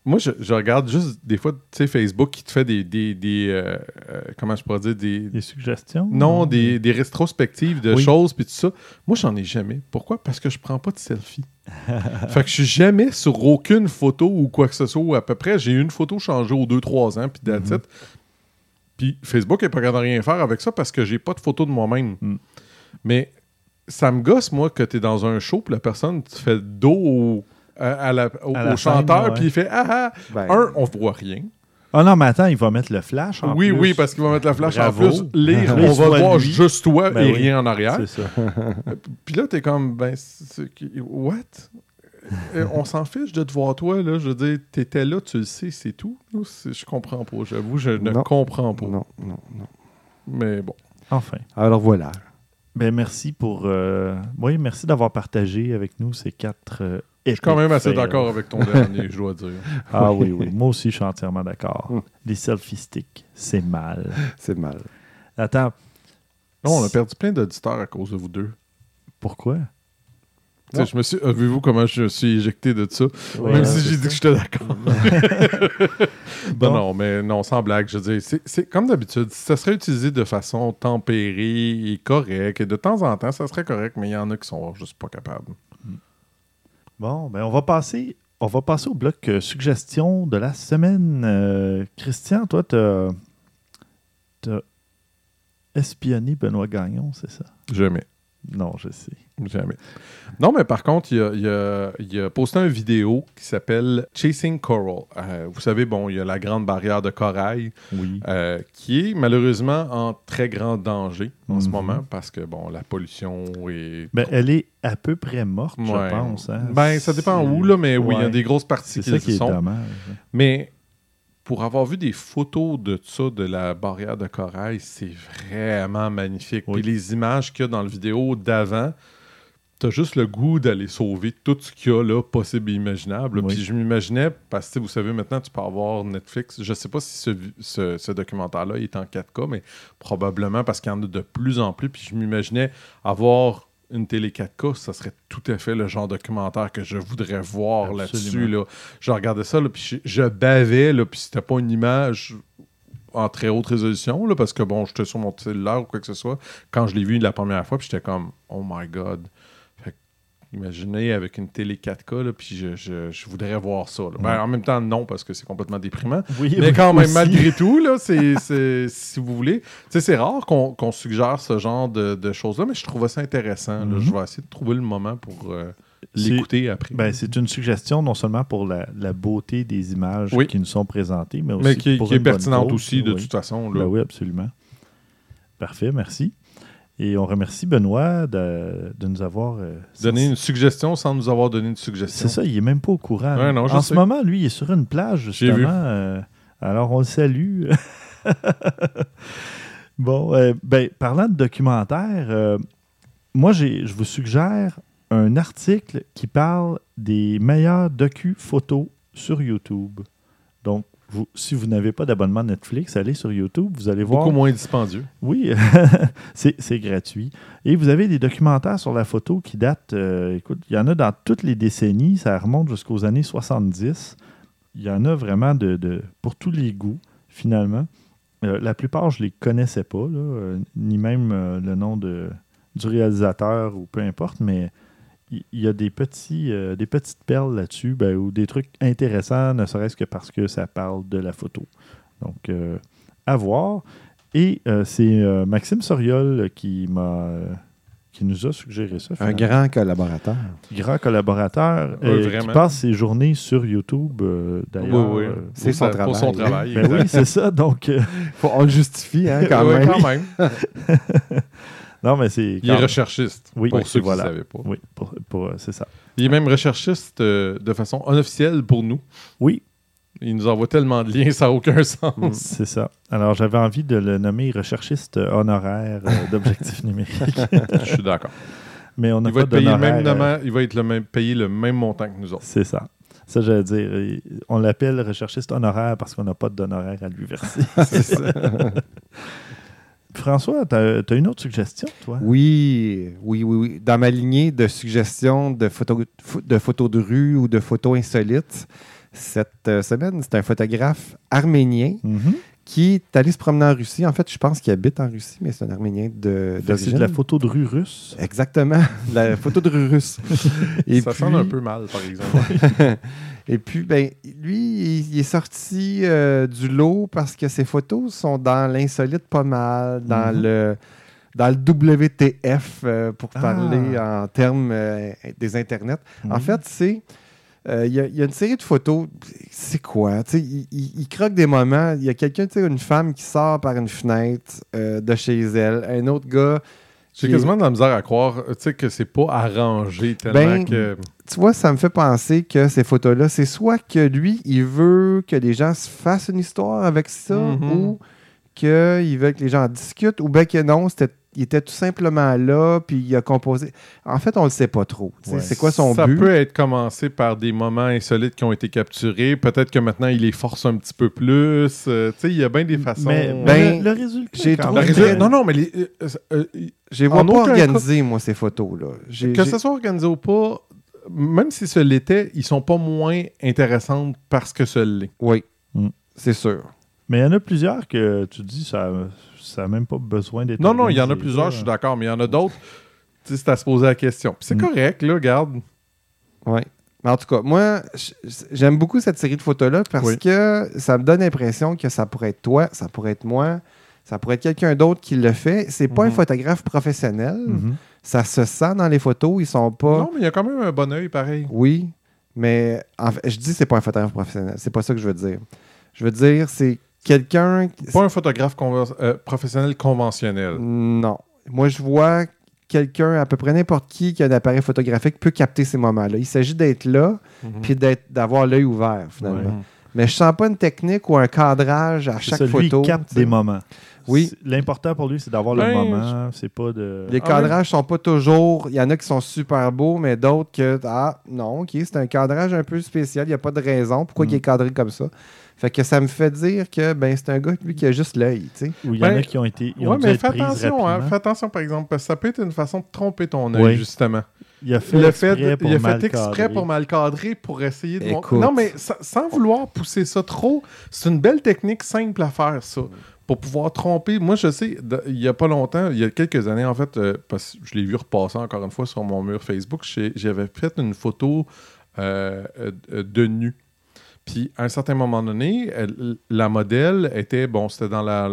S2: moi, je, je regarde juste des fois, tu sais, Facebook qui te fait des. des, des, euh, euh, comment je pourrais dire Des.
S1: Des suggestions?
S2: Non, des, des rétrospectives de
S1: Oui.
S2: choses puis tout ça. Moi, j'en ai jamais. Pourquoi? Parce que je prends pas de selfie. fait que je suis jamais sur aucune photo ou quoi que ce soit. ou à peu près, j'ai une photo changée aux 2-3 ans, puis that's it. Puis Facebook n'est pas capable de rien faire avec ça parce que j'ai pas de photo de moi-même.
S1: Mm.
S2: Mais ça me gosse, moi, que tu es dans un show, puis la personne te fait le dos au, à- à la- au,
S1: À la
S2: au chanteur,
S1: scène,
S2: puis il fait Ah ah
S3: Ben,
S2: Un, on voit rien.
S1: Ah non, mais attends, il va mettre le flash en
S2: oui,
S1: plus.
S2: oui, parce qu'il va mettre la flash
S1: Bravo.
S2: en plus. Lire, on va
S1: voit
S2: voir
S1: lui.
S2: juste toi
S1: Ben
S2: et
S1: oui.
S2: rien en arrière.
S1: C'est ça.
S2: Puis là, t'es comme, ben, c'est- c'est- what? Euh, on s'en fiche de te voir toi, là. Je veux dire, t'étais là, tu le sais, c'est tout. Je comprends pas. J'avoue, je ne
S3: Non.
S2: comprends pas.
S3: non, non, non.
S2: Mais bon.
S1: Enfin.
S3: Alors voilà.
S1: Ben merci pour. euh, Oui, merci d'avoir partagé avec nous ces quatre. euh,
S2: Je suis quand même assez d'accord avec ton dernier, je dois dire.
S1: Ah oui, oui. Moi aussi, je suis entièrement d'accord.
S3: Hmm.
S1: Les selfie sticks, c'est mal.
S3: C'est mal.
S1: Attends,
S2: Non, on a perdu plein d'auditeurs à cause de vous deux.
S1: pourquoi?
S2: Je me suis, avez-vous comment je me suis éjecté de ça?
S1: Ouais,
S2: Même si j'ai dit que j'étais d'accord.
S1: Bon.
S2: Non, non, mais non, sans blague, je veux dire, c'est- c'est comme d'habitude, ça serait utilisé de façon tempérée et correcte, et de temps en temps, ça serait correct, mais il y en a qui sont juste pas capables.
S1: Bon, ben on va passer. On va passer au bloc euh, suggestion de la semaine. Euh, Christian, toi, t'as as espionné Benoît Gagnon, c'est ça?
S2: Jamais.
S1: Non, je sais.
S2: Jamais. Non, mais par contre, il a, il a- il a posté une vidéo qui s'appelle Chasing Coral. Euh, vous savez, bon, il y a la grande barrière de corail
S1: Oui.
S2: euh, qui est malheureusement en très grand danger en ce
S1: Mhm.
S2: moment parce que, bon, la pollution est.
S1: Ben, elle est à peu près morte,
S2: Ouais.
S1: je pense. hein.
S2: Ben, ça dépend où, là, mais oui, il y a des grosses parties
S1: ça
S2: qui
S1: est
S2: sont.
S1: dommage.
S2: Mais pour avoir vu des photos de ça, de la barrière de corail, c'est vraiment magnifique.
S1: Oui.
S2: Puis les images qu'il y a dans la vidéo d'avant, t'as juste le goût d'aller sauver tout ce qu'il y a là, possible et imaginable.
S1: Oui.
S2: Puis je m'imaginais, parce que vous savez, maintenant, tu peux avoir Netflix. Je sais pas si ce, ce- ce documentaire-là est en 4K, mais probablement parce qu'il y en a de plus en plus. Puis je m'imaginais avoir une télé 4K, ça serait tout à fait le genre de documentaire que je voudrais voir là-dessus. Là. Je regardais ça, là, puis je, je bavais, là, puis c'était pas une image en très haute résolution, là, parce que bon, j'étais sur mon cellulaire ou quoi que ce soit. Quand je l'ai vu la première fois, puis j'étais comme, oh my god. Imaginez avec une télé 4K, là, puis je, je- je voudrais voir ça. là. Ben, en même temps, non, parce que c'est complètement déprimant.
S1: Oui,
S2: Mais quand même,
S1: aussi.
S2: malgré tout, là, c'est, si vous voulez, c'est rare qu'on, suggère ce genre de, de choses-là, mais je trouvais ça intéressant.
S1: Mhm.
S2: Je vais essayer de trouver le moment pour euh, l'écouter après.
S1: Ben, c'est une suggestion non seulement pour la, la beauté des images
S2: Oui.
S1: qui nous sont présentées, mais aussi
S2: mais qui,
S1: pour
S2: qui est
S1: une
S2: pertinente aussi, de
S1: Oui.
S2: toute façon. Là.
S1: Ben oui, absolument. Parfait, merci. Et on remercie Benoît de, de nous avoir euh,
S2: Donner une suggestion sans nous avoir donné une suggestion.
S1: C'est ça, il est même pas au courant.
S2: Ouais, non, je
S1: en
S2: sais.
S1: ce moment, lui, il est sur une plage, justement.
S2: vu.
S1: euh, alors, on le salue. bon, euh, ben, parlant de documentaire, moi, j'ai- je vous suggère un article qui parle des meilleurs docu-photos sur YouTube. Vous, si vous n'avez pas d'abonnement Netflix, allez sur YouTube, vous allez voir.
S2: Beaucoup moins dispendieux.
S1: Oui, c'est gratuit. Et vous avez des documentaires sur la photo qui datent, euh, écoute, il y en a dans toutes les décennies, ça remonte jusqu'aux années 70. Il y en a vraiment de, de- pour tous les goûts, finalement. Euh, la plupart, je ne les connaissais pas, là, euh, ni même le nom de, du réalisateur ou peu importe, mais il y, a des, petits, euh, des petites perles là-dessus, ben, ou des trucs intéressants, ne serait-ce que parce que ça parle de la photo. Donc, euh, à voir. Et euh, c'est euh, Maxime Soriol qui m'a qui nous a suggéré ça.
S3: Un grand collaborateur.
S1: grand collaborateur
S2: Oui,
S1: qui passe ses journées sur YouTube euh, d'ailleurs.
S2: Oui, oui.
S3: C'est son
S2: sa- Pour son
S3: travail.
S2: travail.
S1: ben oui, c'est ça. Donc, euh,
S3: Faut- on le justifie, hein, quand
S2: Oui,
S3: même.
S2: quand même.
S1: non, mais c'est.
S2: Il est recherchiste.
S1: Oui,
S2: pour
S1: oui,
S2: ceux
S1: voilà.
S2: qui ne savaient pas.
S1: Oui, pour- pour- euh, c'est ça.
S2: Il est même recherchiste euh, de façon unofficielle pour nous.
S1: Oui,
S2: Il nous envoie tellement de liens, ça n'a aucun sens.
S1: c'est ça. Alors, j'avais envie de le nommer recherchiste honoraire euh, d'objectifs numériques.
S2: Je suis d'accord.
S1: Mais on n'a
S2: Il va,
S1: pas
S2: être payé le même,
S1: euh,
S2: il va être le même, payé le même montant que nous autres.
S1: C'est ça. Ça, j'allais dire. euh, On l'appelle recherchiste honoraire parce qu'on n'a pas d'honoraire à lui verser.
S2: C'est ça.
S1: François, tu as, une autre suggestion, toi?
S3: Oui, oui, oui, oui. Dans ma lignée de suggestions de photos pho- de, photos de rue ou de photos insolites, cette euh, semaine, c'est un photographe arménien
S1: Mhm.
S3: qui est allé se promener en Russie. En fait, je pense qu'il habite en Russie, mais c'est un arménien de,
S1: C'est de la photo de rue russe.
S3: Exactement, la photo de rue russe. Et
S2: ça
S3: puis-
S2: sonne un peu mal, par exemple.
S3: Et puis, ben, lui, il, est sorti euh, du lot parce que ses photos sont dans l'insolite pas mal, dans
S1: Mhm.
S3: le dans le WTF euh, pour
S1: Ah.
S3: parler en termes euh, des internets. En
S1: Mhm.
S3: fait, c'est il y, a- il y a une série de photos. C'est quoi? Il, il- il croque des moments. Il y a quelqu'un, tu sais, une femme qui sort par une fenêtre de chez elle. Un autre gars.
S2: J'ai quasiment de la misère à croire tu sais, que c'est pas arrangé tellement
S3: Ben,
S2: que.
S3: tu vois, ça me fait penser que ces photos-là, c'est soit que lui, il veut que les gens se fassent une histoire avec ça,
S2: Mhm.
S3: ou qu'il veut que les gens en discutent, ou bien que non, c'était, il était tout simplement là, puis il a composé. En fait, on le sait pas trop.
S1: Ouais.
S3: C'est quoi son
S2: ça
S3: but?
S2: peut être commencé par des moments insolites qui ont été capturés. Peut-être que maintenant, il les force un petit peu plus. Euh, tu sais, il y a bien des façons.
S1: Mais,
S3: Ben,
S1: le, le résultat.
S3: j'ai
S1: quand
S2: non, non, mais les- euh, euh, euh, En
S3: pas
S2: aucun
S3: organisées, moi, ces photos-là. J'ai-
S2: que
S3: j'ai-
S2: ce soit organisé ou pas, même si ce l'était, ils sont pas moins intéressantes parce que ce l'est.
S3: Oui,
S1: Mm.
S3: c'est sûr.
S1: Mais il y en a plusieurs que tu dis ça ça n'a même pas besoin d'être.
S2: Non, non, il y en a plusieurs,
S1: là.
S2: je suis d'accord, mais il y en a d'autres. Tu sais, c'est à se poser la question. Puis c'est
S1: Mm.
S2: correct, là, regarde.
S3: Oui. Mais en tout cas, moi, j'aime beaucoup cette série de photos-là parce
S2: Oui.
S3: que ça me donne l'impression que ça pourrait être toi, ça pourrait être moi, ça pourrait être quelqu'un d'autre qui le fait. C'est pas un
S2: Mhm.
S3: photographe professionnel.
S1: Mhm.
S3: Ça se sent dans les photos. Ils sont pas.
S2: Non, mais il y a quand même un bon œil, pareil.
S3: Oui, mais en fait, je dis c'est pas un photographe professionnel. C'est pas ça que je veux dire. Je veux dire, c'est quelqu'un.
S2: Pas un photographe conven- euh, professionnel conventionnel.
S3: Non. Moi, je vois quelqu'un, à peu près n'importe qui qui a un appareil photographique peut capter ces moments-là. Il s'agit d'être là
S2: Mhm.
S3: puis d'être- d'avoir l'œil ouvert, finalement.
S1: Ouais.
S3: Mais je sens pas une technique ou un cadrage à
S1: C'est
S3: chaque
S1: ça, lui,
S3: photo.
S1: il capte des moments.
S3: Oui.
S1: C'est- L'important pour lui, c'est d'avoir le
S2: Ben,
S1: moment. C'est pas de.
S3: Les
S2: Ah
S3: cadrages sont pas toujours. Il y en a qui sont super beaux, mais d'autres que. Ah, non, ok, c'est un cadrage un peu spécial. Il n'y a pas de raison pourquoi
S1: Mm.
S3: il est cadré comme ça? Fait que ça me fait dire que ben c'est un gars lui qui a juste l'œil, tu sais.
S1: Où il y en
S2: Ben,
S1: a qui ont été. Ils ont
S2: Ouais,
S1: dû
S2: mais fais attention, hein, fais attention par exemple, parce que ça peut être une façon de tromper ton œil,
S1: Oui.
S2: justement.
S1: Il a fait
S2: a
S1: exprès
S2: fait,
S1: pour
S2: il a
S1: mal
S2: fait exprès
S1: cadrer.
S2: pour mal cadrer pour essayer de.
S3: Écoute.
S2: Non, mais sa- sans vouloir pousser ça trop, c'est une belle technique simple à faire, ça. Pour pouvoir tromper. Moi, je sais, de- il y a pas longtemps, il y a quelques années, en fait, euh, parce que je l'ai vu repasser encore une fois sur mon mur Facebook, j'avais fait une photo euh, euh, de nu. Puis, à un certain moment donné, elle- la modèle était, bon, c'était dans la,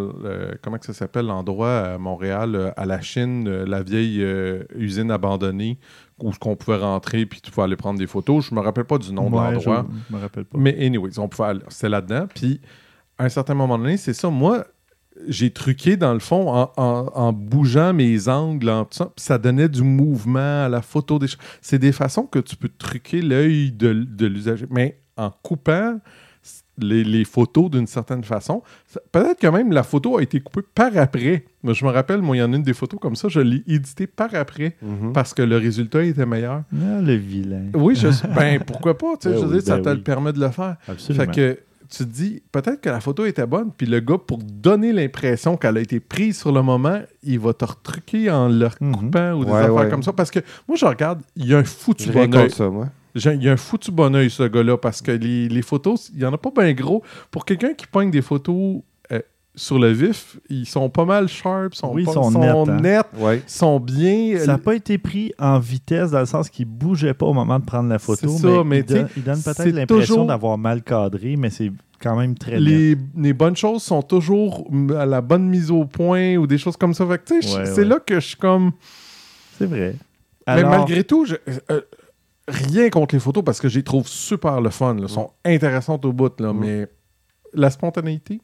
S2: comment que ça s'appelle, l'endroit à Montréal, euh, à la Chine, euh, la vieille euh, usine abandonnée, où on pouvait rentrer, puis tu pouvais aller prendre des photos. Je me rappelle pas du nom de l'endroit.
S1: Je me rappelle pas.
S2: Mais anyways, on pouvait c'était là-dedans. Puis, à un certain moment donné, c'est ça. Moi, j'ai truqué, dans le fond, en, en- en bougeant mes angles, en tout ça, puis ça donnait du mouvement à la photo. Des choses. C'est des façons que tu peux truquer l'œil de, de l'usager. Mais en coupant les, les photos d'une certaine façon, peut-être que même la photo a été coupée par après. Moi, je me rappelle, moi, il y en a une des photos comme ça, je l'ai édité par après parce que le résultat était meilleur.
S1: Ah, le vilain.
S2: Oui, je ben pourquoi pas, tu sais,
S1: Ben
S2: je veux
S1: oui,
S2: dire, ça
S1: ben
S2: te
S1: oui.
S2: le permet de le faire.
S1: Absolument.
S2: Fait que tu te dis, peut-être que la photo était bonne, puis le gars, pour donner l'impression qu'elle a été prise sur le moment, il va te retruquer en le
S1: Mhm.
S2: coupant ou des
S3: Ouais,
S2: affaires
S3: ouais.
S2: comme ça. Parce que moi, je regarde, il y a un foutu bon
S3: ça, moi.
S2: Il y a un foutu bon œil, ce gars-là, parce que les, les photos, il n'y en a pas bien gros. Pour quelqu'un qui pogne des photos euh, sur le vif, ils sont pas mal sharp, sont
S1: Oui, ils sont nets, hein.
S2: nets,
S3: Ouais.
S2: sont bien.
S1: Ça n'a pas été pris en vitesse dans le sens qu'il bougeait pas au moment de prendre la photo.
S2: C'est ça, mais
S1: il, donne,
S2: tu sais,
S1: il donne peut-être l'impression
S2: toujours-
S1: d'avoir mal cadré, mais c'est quand même très net.
S2: les, les bonnes choses sont toujours à la bonne mise au point ou des choses comme ça.
S1: Ouais,
S2: c'est
S1: ouais.
S2: là que je suis comme.
S1: C'est vrai.
S2: Mais malgré tout, je- euh, rien contre les photos parce que je les trouve super le fun. là. Elles sont intéressantes au bout. Là,
S3: Mm.
S2: Mais la spontanéité?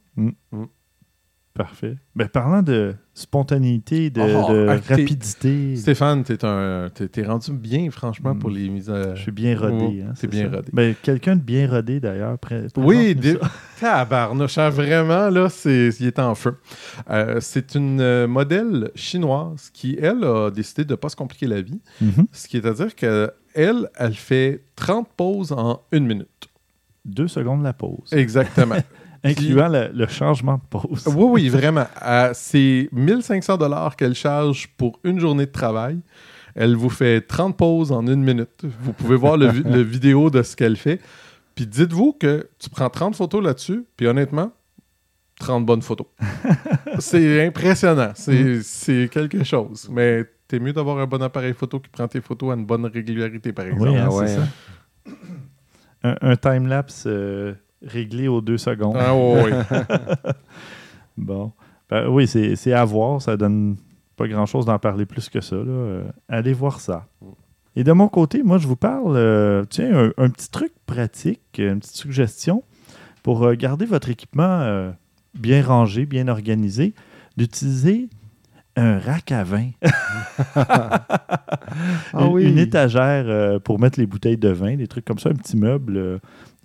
S1: Parfait. Ben, parlant de spontanéité, de,
S2: Oh,
S1: de
S2: ah,
S1: rapidité,
S2: Stéphane, t'es un, rendu bien, franchement,
S1: Mm.
S2: pour les mises à.
S1: je suis bien rodé.
S2: Ouais,
S1: hein, c'est
S2: bien
S1: ça.
S2: rodé.
S1: Ben, Quelqu'un de bien rodé, d'ailleurs.
S2: Oui, des- tabarnouche, hein, vraiment, là, c'est, il est en feu. Euh, c'est une euh, modèle chinoise qui, elle, a décidé de ne pas se compliquer la vie.
S1: Mhm.
S2: Ce qui est à dire qu'elle, elle, elle fait 30 pauses en une minute.
S1: Deux secondes la pause.
S2: Exactement.
S1: Incluant le, le changement de pause.
S2: oui, oui, vraiment. Euh, c'est 1500 dollars qu'elle charge pour une journée de travail. Elle vous fait 30 pauses en une minute. Vous pouvez voir le, vi- le vidéo de ce qu'elle fait. Puis dites-vous que tu prends 30 photos là-dessus, puis honnêtement, 30 bonnes photos. c'est impressionnant. C'est c'est quelque chose. Mais t'es mieux d'avoir un bon appareil photo qui prend tes photos à une bonne régularité, par exemple.
S1: Oui, hein,
S3: Ah ouais,
S1: c'est ça. Un, un time-lapse euh, réglé aux deux secondes.
S2: Ah ouais, ouais.
S1: Bon. Ben oui, c'est c'est à voir. Ça donne pas grand-chose d'en parler plus que ça. là. Euh, allez voir ça. Et de mon côté, moi, je vous parle, euh, tiens, un, un petit truc pratique, une petite suggestion pour euh, garder votre équipement euh, bien rangé, bien organisé, d'utiliser un rack à vin.
S3: Ah
S1: une,
S3: oui.
S1: une étagère euh, pour mettre les bouteilles de vin, des trucs comme ça, un petit meuble euh,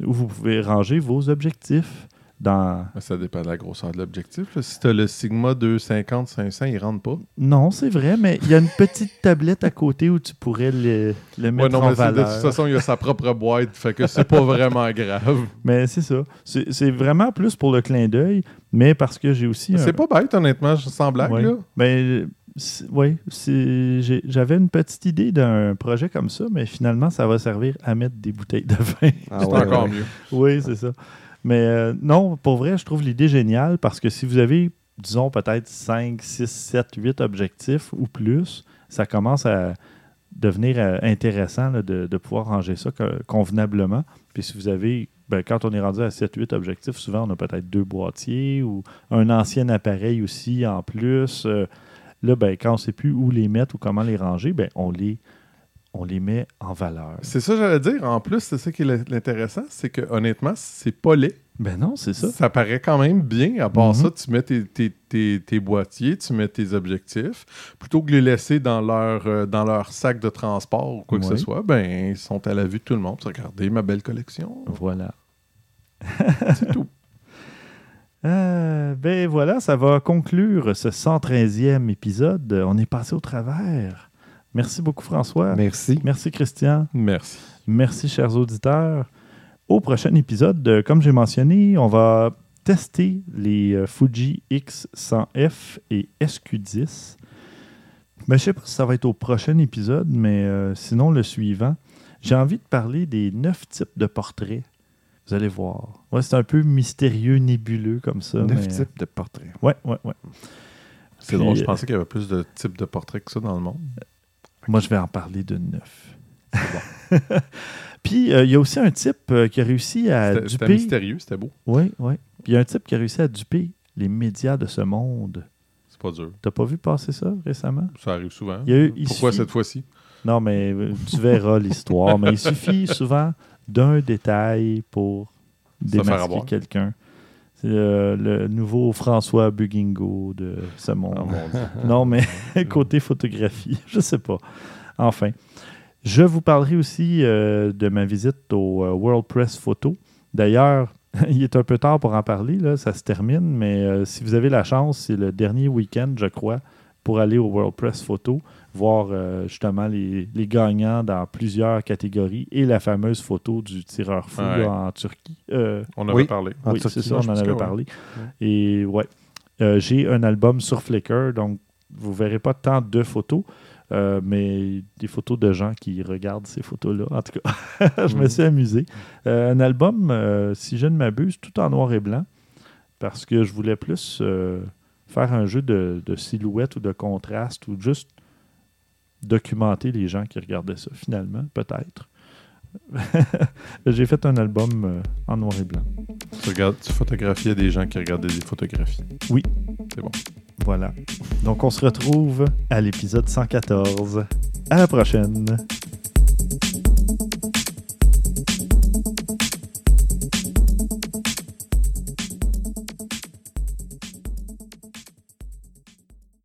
S1: où vous pouvez ranger vos objectifs dans...
S2: Ça dépend de la grosseur de l'objectif. Si tu as le Sigma 250-500, il rentre pas.
S1: Non, c'est vrai, mais il y a une petite tablette à côté où tu pourrais le, le
S2: Ouais,
S1: mettre
S2: non,
S1: en
S2: mais de toute façon, il a sa propre boîte, fait que c'est pas vraiment grave.
S1: Mais c'est ça. C'est vraiment plus pour le clin d'œil, mais parce que j'ai aussi... un-
S2: C'est pas bête, honnêtement, sans blague.
S1: Ouais.
S2: Là.
S1: Ben, oui, j'avais une petite idée d'un projet comme ça, mais finalement, ça va servir à mettre des bouteilles de vin.
S3: Ah
S2: c'est
S3: ouais,
S2: encore
S3: ouais.
S2: mieux.
S1: oui, c'est ça. Mais euh, non, pour vrai, je trouve l'idée géniale parce que si vous avez, disons, peut-être 5, 6, 7, 8 objectifs ou plus, ça commence à devenir euh, intéressant de, pouvoir ranger ça co- convenablement. Puis si vous avez, ben, quand on est rendu à 7, 8 objectifs, souvent on a peut-être deux boîtiers ou un ancien appareil aussi en plus. Euh, là, ben, quand on ne sait plus où les mettre ou comment les ranger, ben, on, les, on les met en valeur.
S2: C'est ça, j'allais dire. En plus, c'est ça qui est l'intéressant, c'est que honnêtement, c'est pas laid.
S1: Ben non, c'est ça.
S2: Ça paraît quand même bien. À part
S1: Mhm.
S2: ça, tu mets tes, tes- tes- tes boîtiers, tu mets tes objectifs. Plutôt que de les laisser dans leur, euh, dans leur sac de transport ou quoi que ce soit, ben, ils sont à la vue de tout le monde. Regardez ma belle collection.
S1: Voilà.
S2: C'est tout.
S1: Euh, ben voilà, ça va conclure ce 113e épisode. On est passé au travers. Merci beaucoup, François.
S3: Merci.
S1: Merci, Christian.
S2: Merci.
S1: Merci, chers auditeurs. Au prochain épisode, euh, comme j'ai mentionné, on va tester les euh, Fuji X100F et SQ10. Mais je ne sais pas si ça va être au prochain épisode, mais euh, sinon le suivant. J'ai envie de parler des neuf types de portraits. Vous allez voir. Ouais, c'est un peu mystérieux, nébuleux comme ça.
S3: Neuf
S1: mais-
S3: types de portraits.
S1: Ouais, ouais, ouais.
S2: C'est drôle, je pensais qu'il y avait plus de types de portraits que ça dans le monde.
S1: Moi, je vais en parler de neuf. Puis, euh, il y a aussi un type euh, qui a réussi à
S2: C'était c'était
S1: duper.
S2: mystérieux, c'était beau.
S1: Oui, oui. Puis, il y a un type qui a réussi à duper les médias de ce monde.
S2: C'est pas dur.
S1: T'as pas vu passer ça récemment?
S2: Ça arrive souvent.
S1: Il y a eu- il
S2: Pourquoi
S1: suffit-
S2: cette fois-ci?
S1: Non, mais euh, tu verras l'histoire. Mais il suffit souvent d'un détail pour démasquer quelqu'un. C'est euh, le nouveau François Bugingo de ce monde.
S2: Oh mon.
S1: Non, mais côté photographie, je sais pas. Enfin, je vous parlerai aussi euh, de ma visite au euh, World Press Photo. D'ailleurs, il est un peu tard pour en parler, là, ça se termine, mais euh, si vous avez la chance, c'est le dernier week-end, je crois, pour aller au World Press Photo, voir euh, justement les, les gagnants dans plusieurs catégories et la fameuse photo du tireur fou
S2: Ouais.
S1: là, en Turquie. Euh,
S2: On avait
S3: Oui.
S2: parlé.
S3: En
S1: oui, c'est ça, on en avait
S2: ouais.
S1: parlé. Et ouais, Euh, j'ai un album sur Flickr, donc vous verrez pas tant de photos, euh, mais des photos de gens qui regardent ces photos-là. En tout cas, je me
S2: Mhm.
S1: suis amusé. Euh, un album, euh, si je ne m'abuse, tout en noir et blanc, parce que je voulais plus euh, faire un jeu de, de silhouette ou de contraste ou juste documenter les gens qui regardaient ça, finalement, peut-être. j'ai fait un album euh, en noir et blanc.
S2: Tu, regardes, tu photographiais des gens qui regardaient des photographies.
S1: Oui.
S2: C'est bon.
S1: Voilà. Donc, on se retrouve à l'épisode 114. À la prochaine.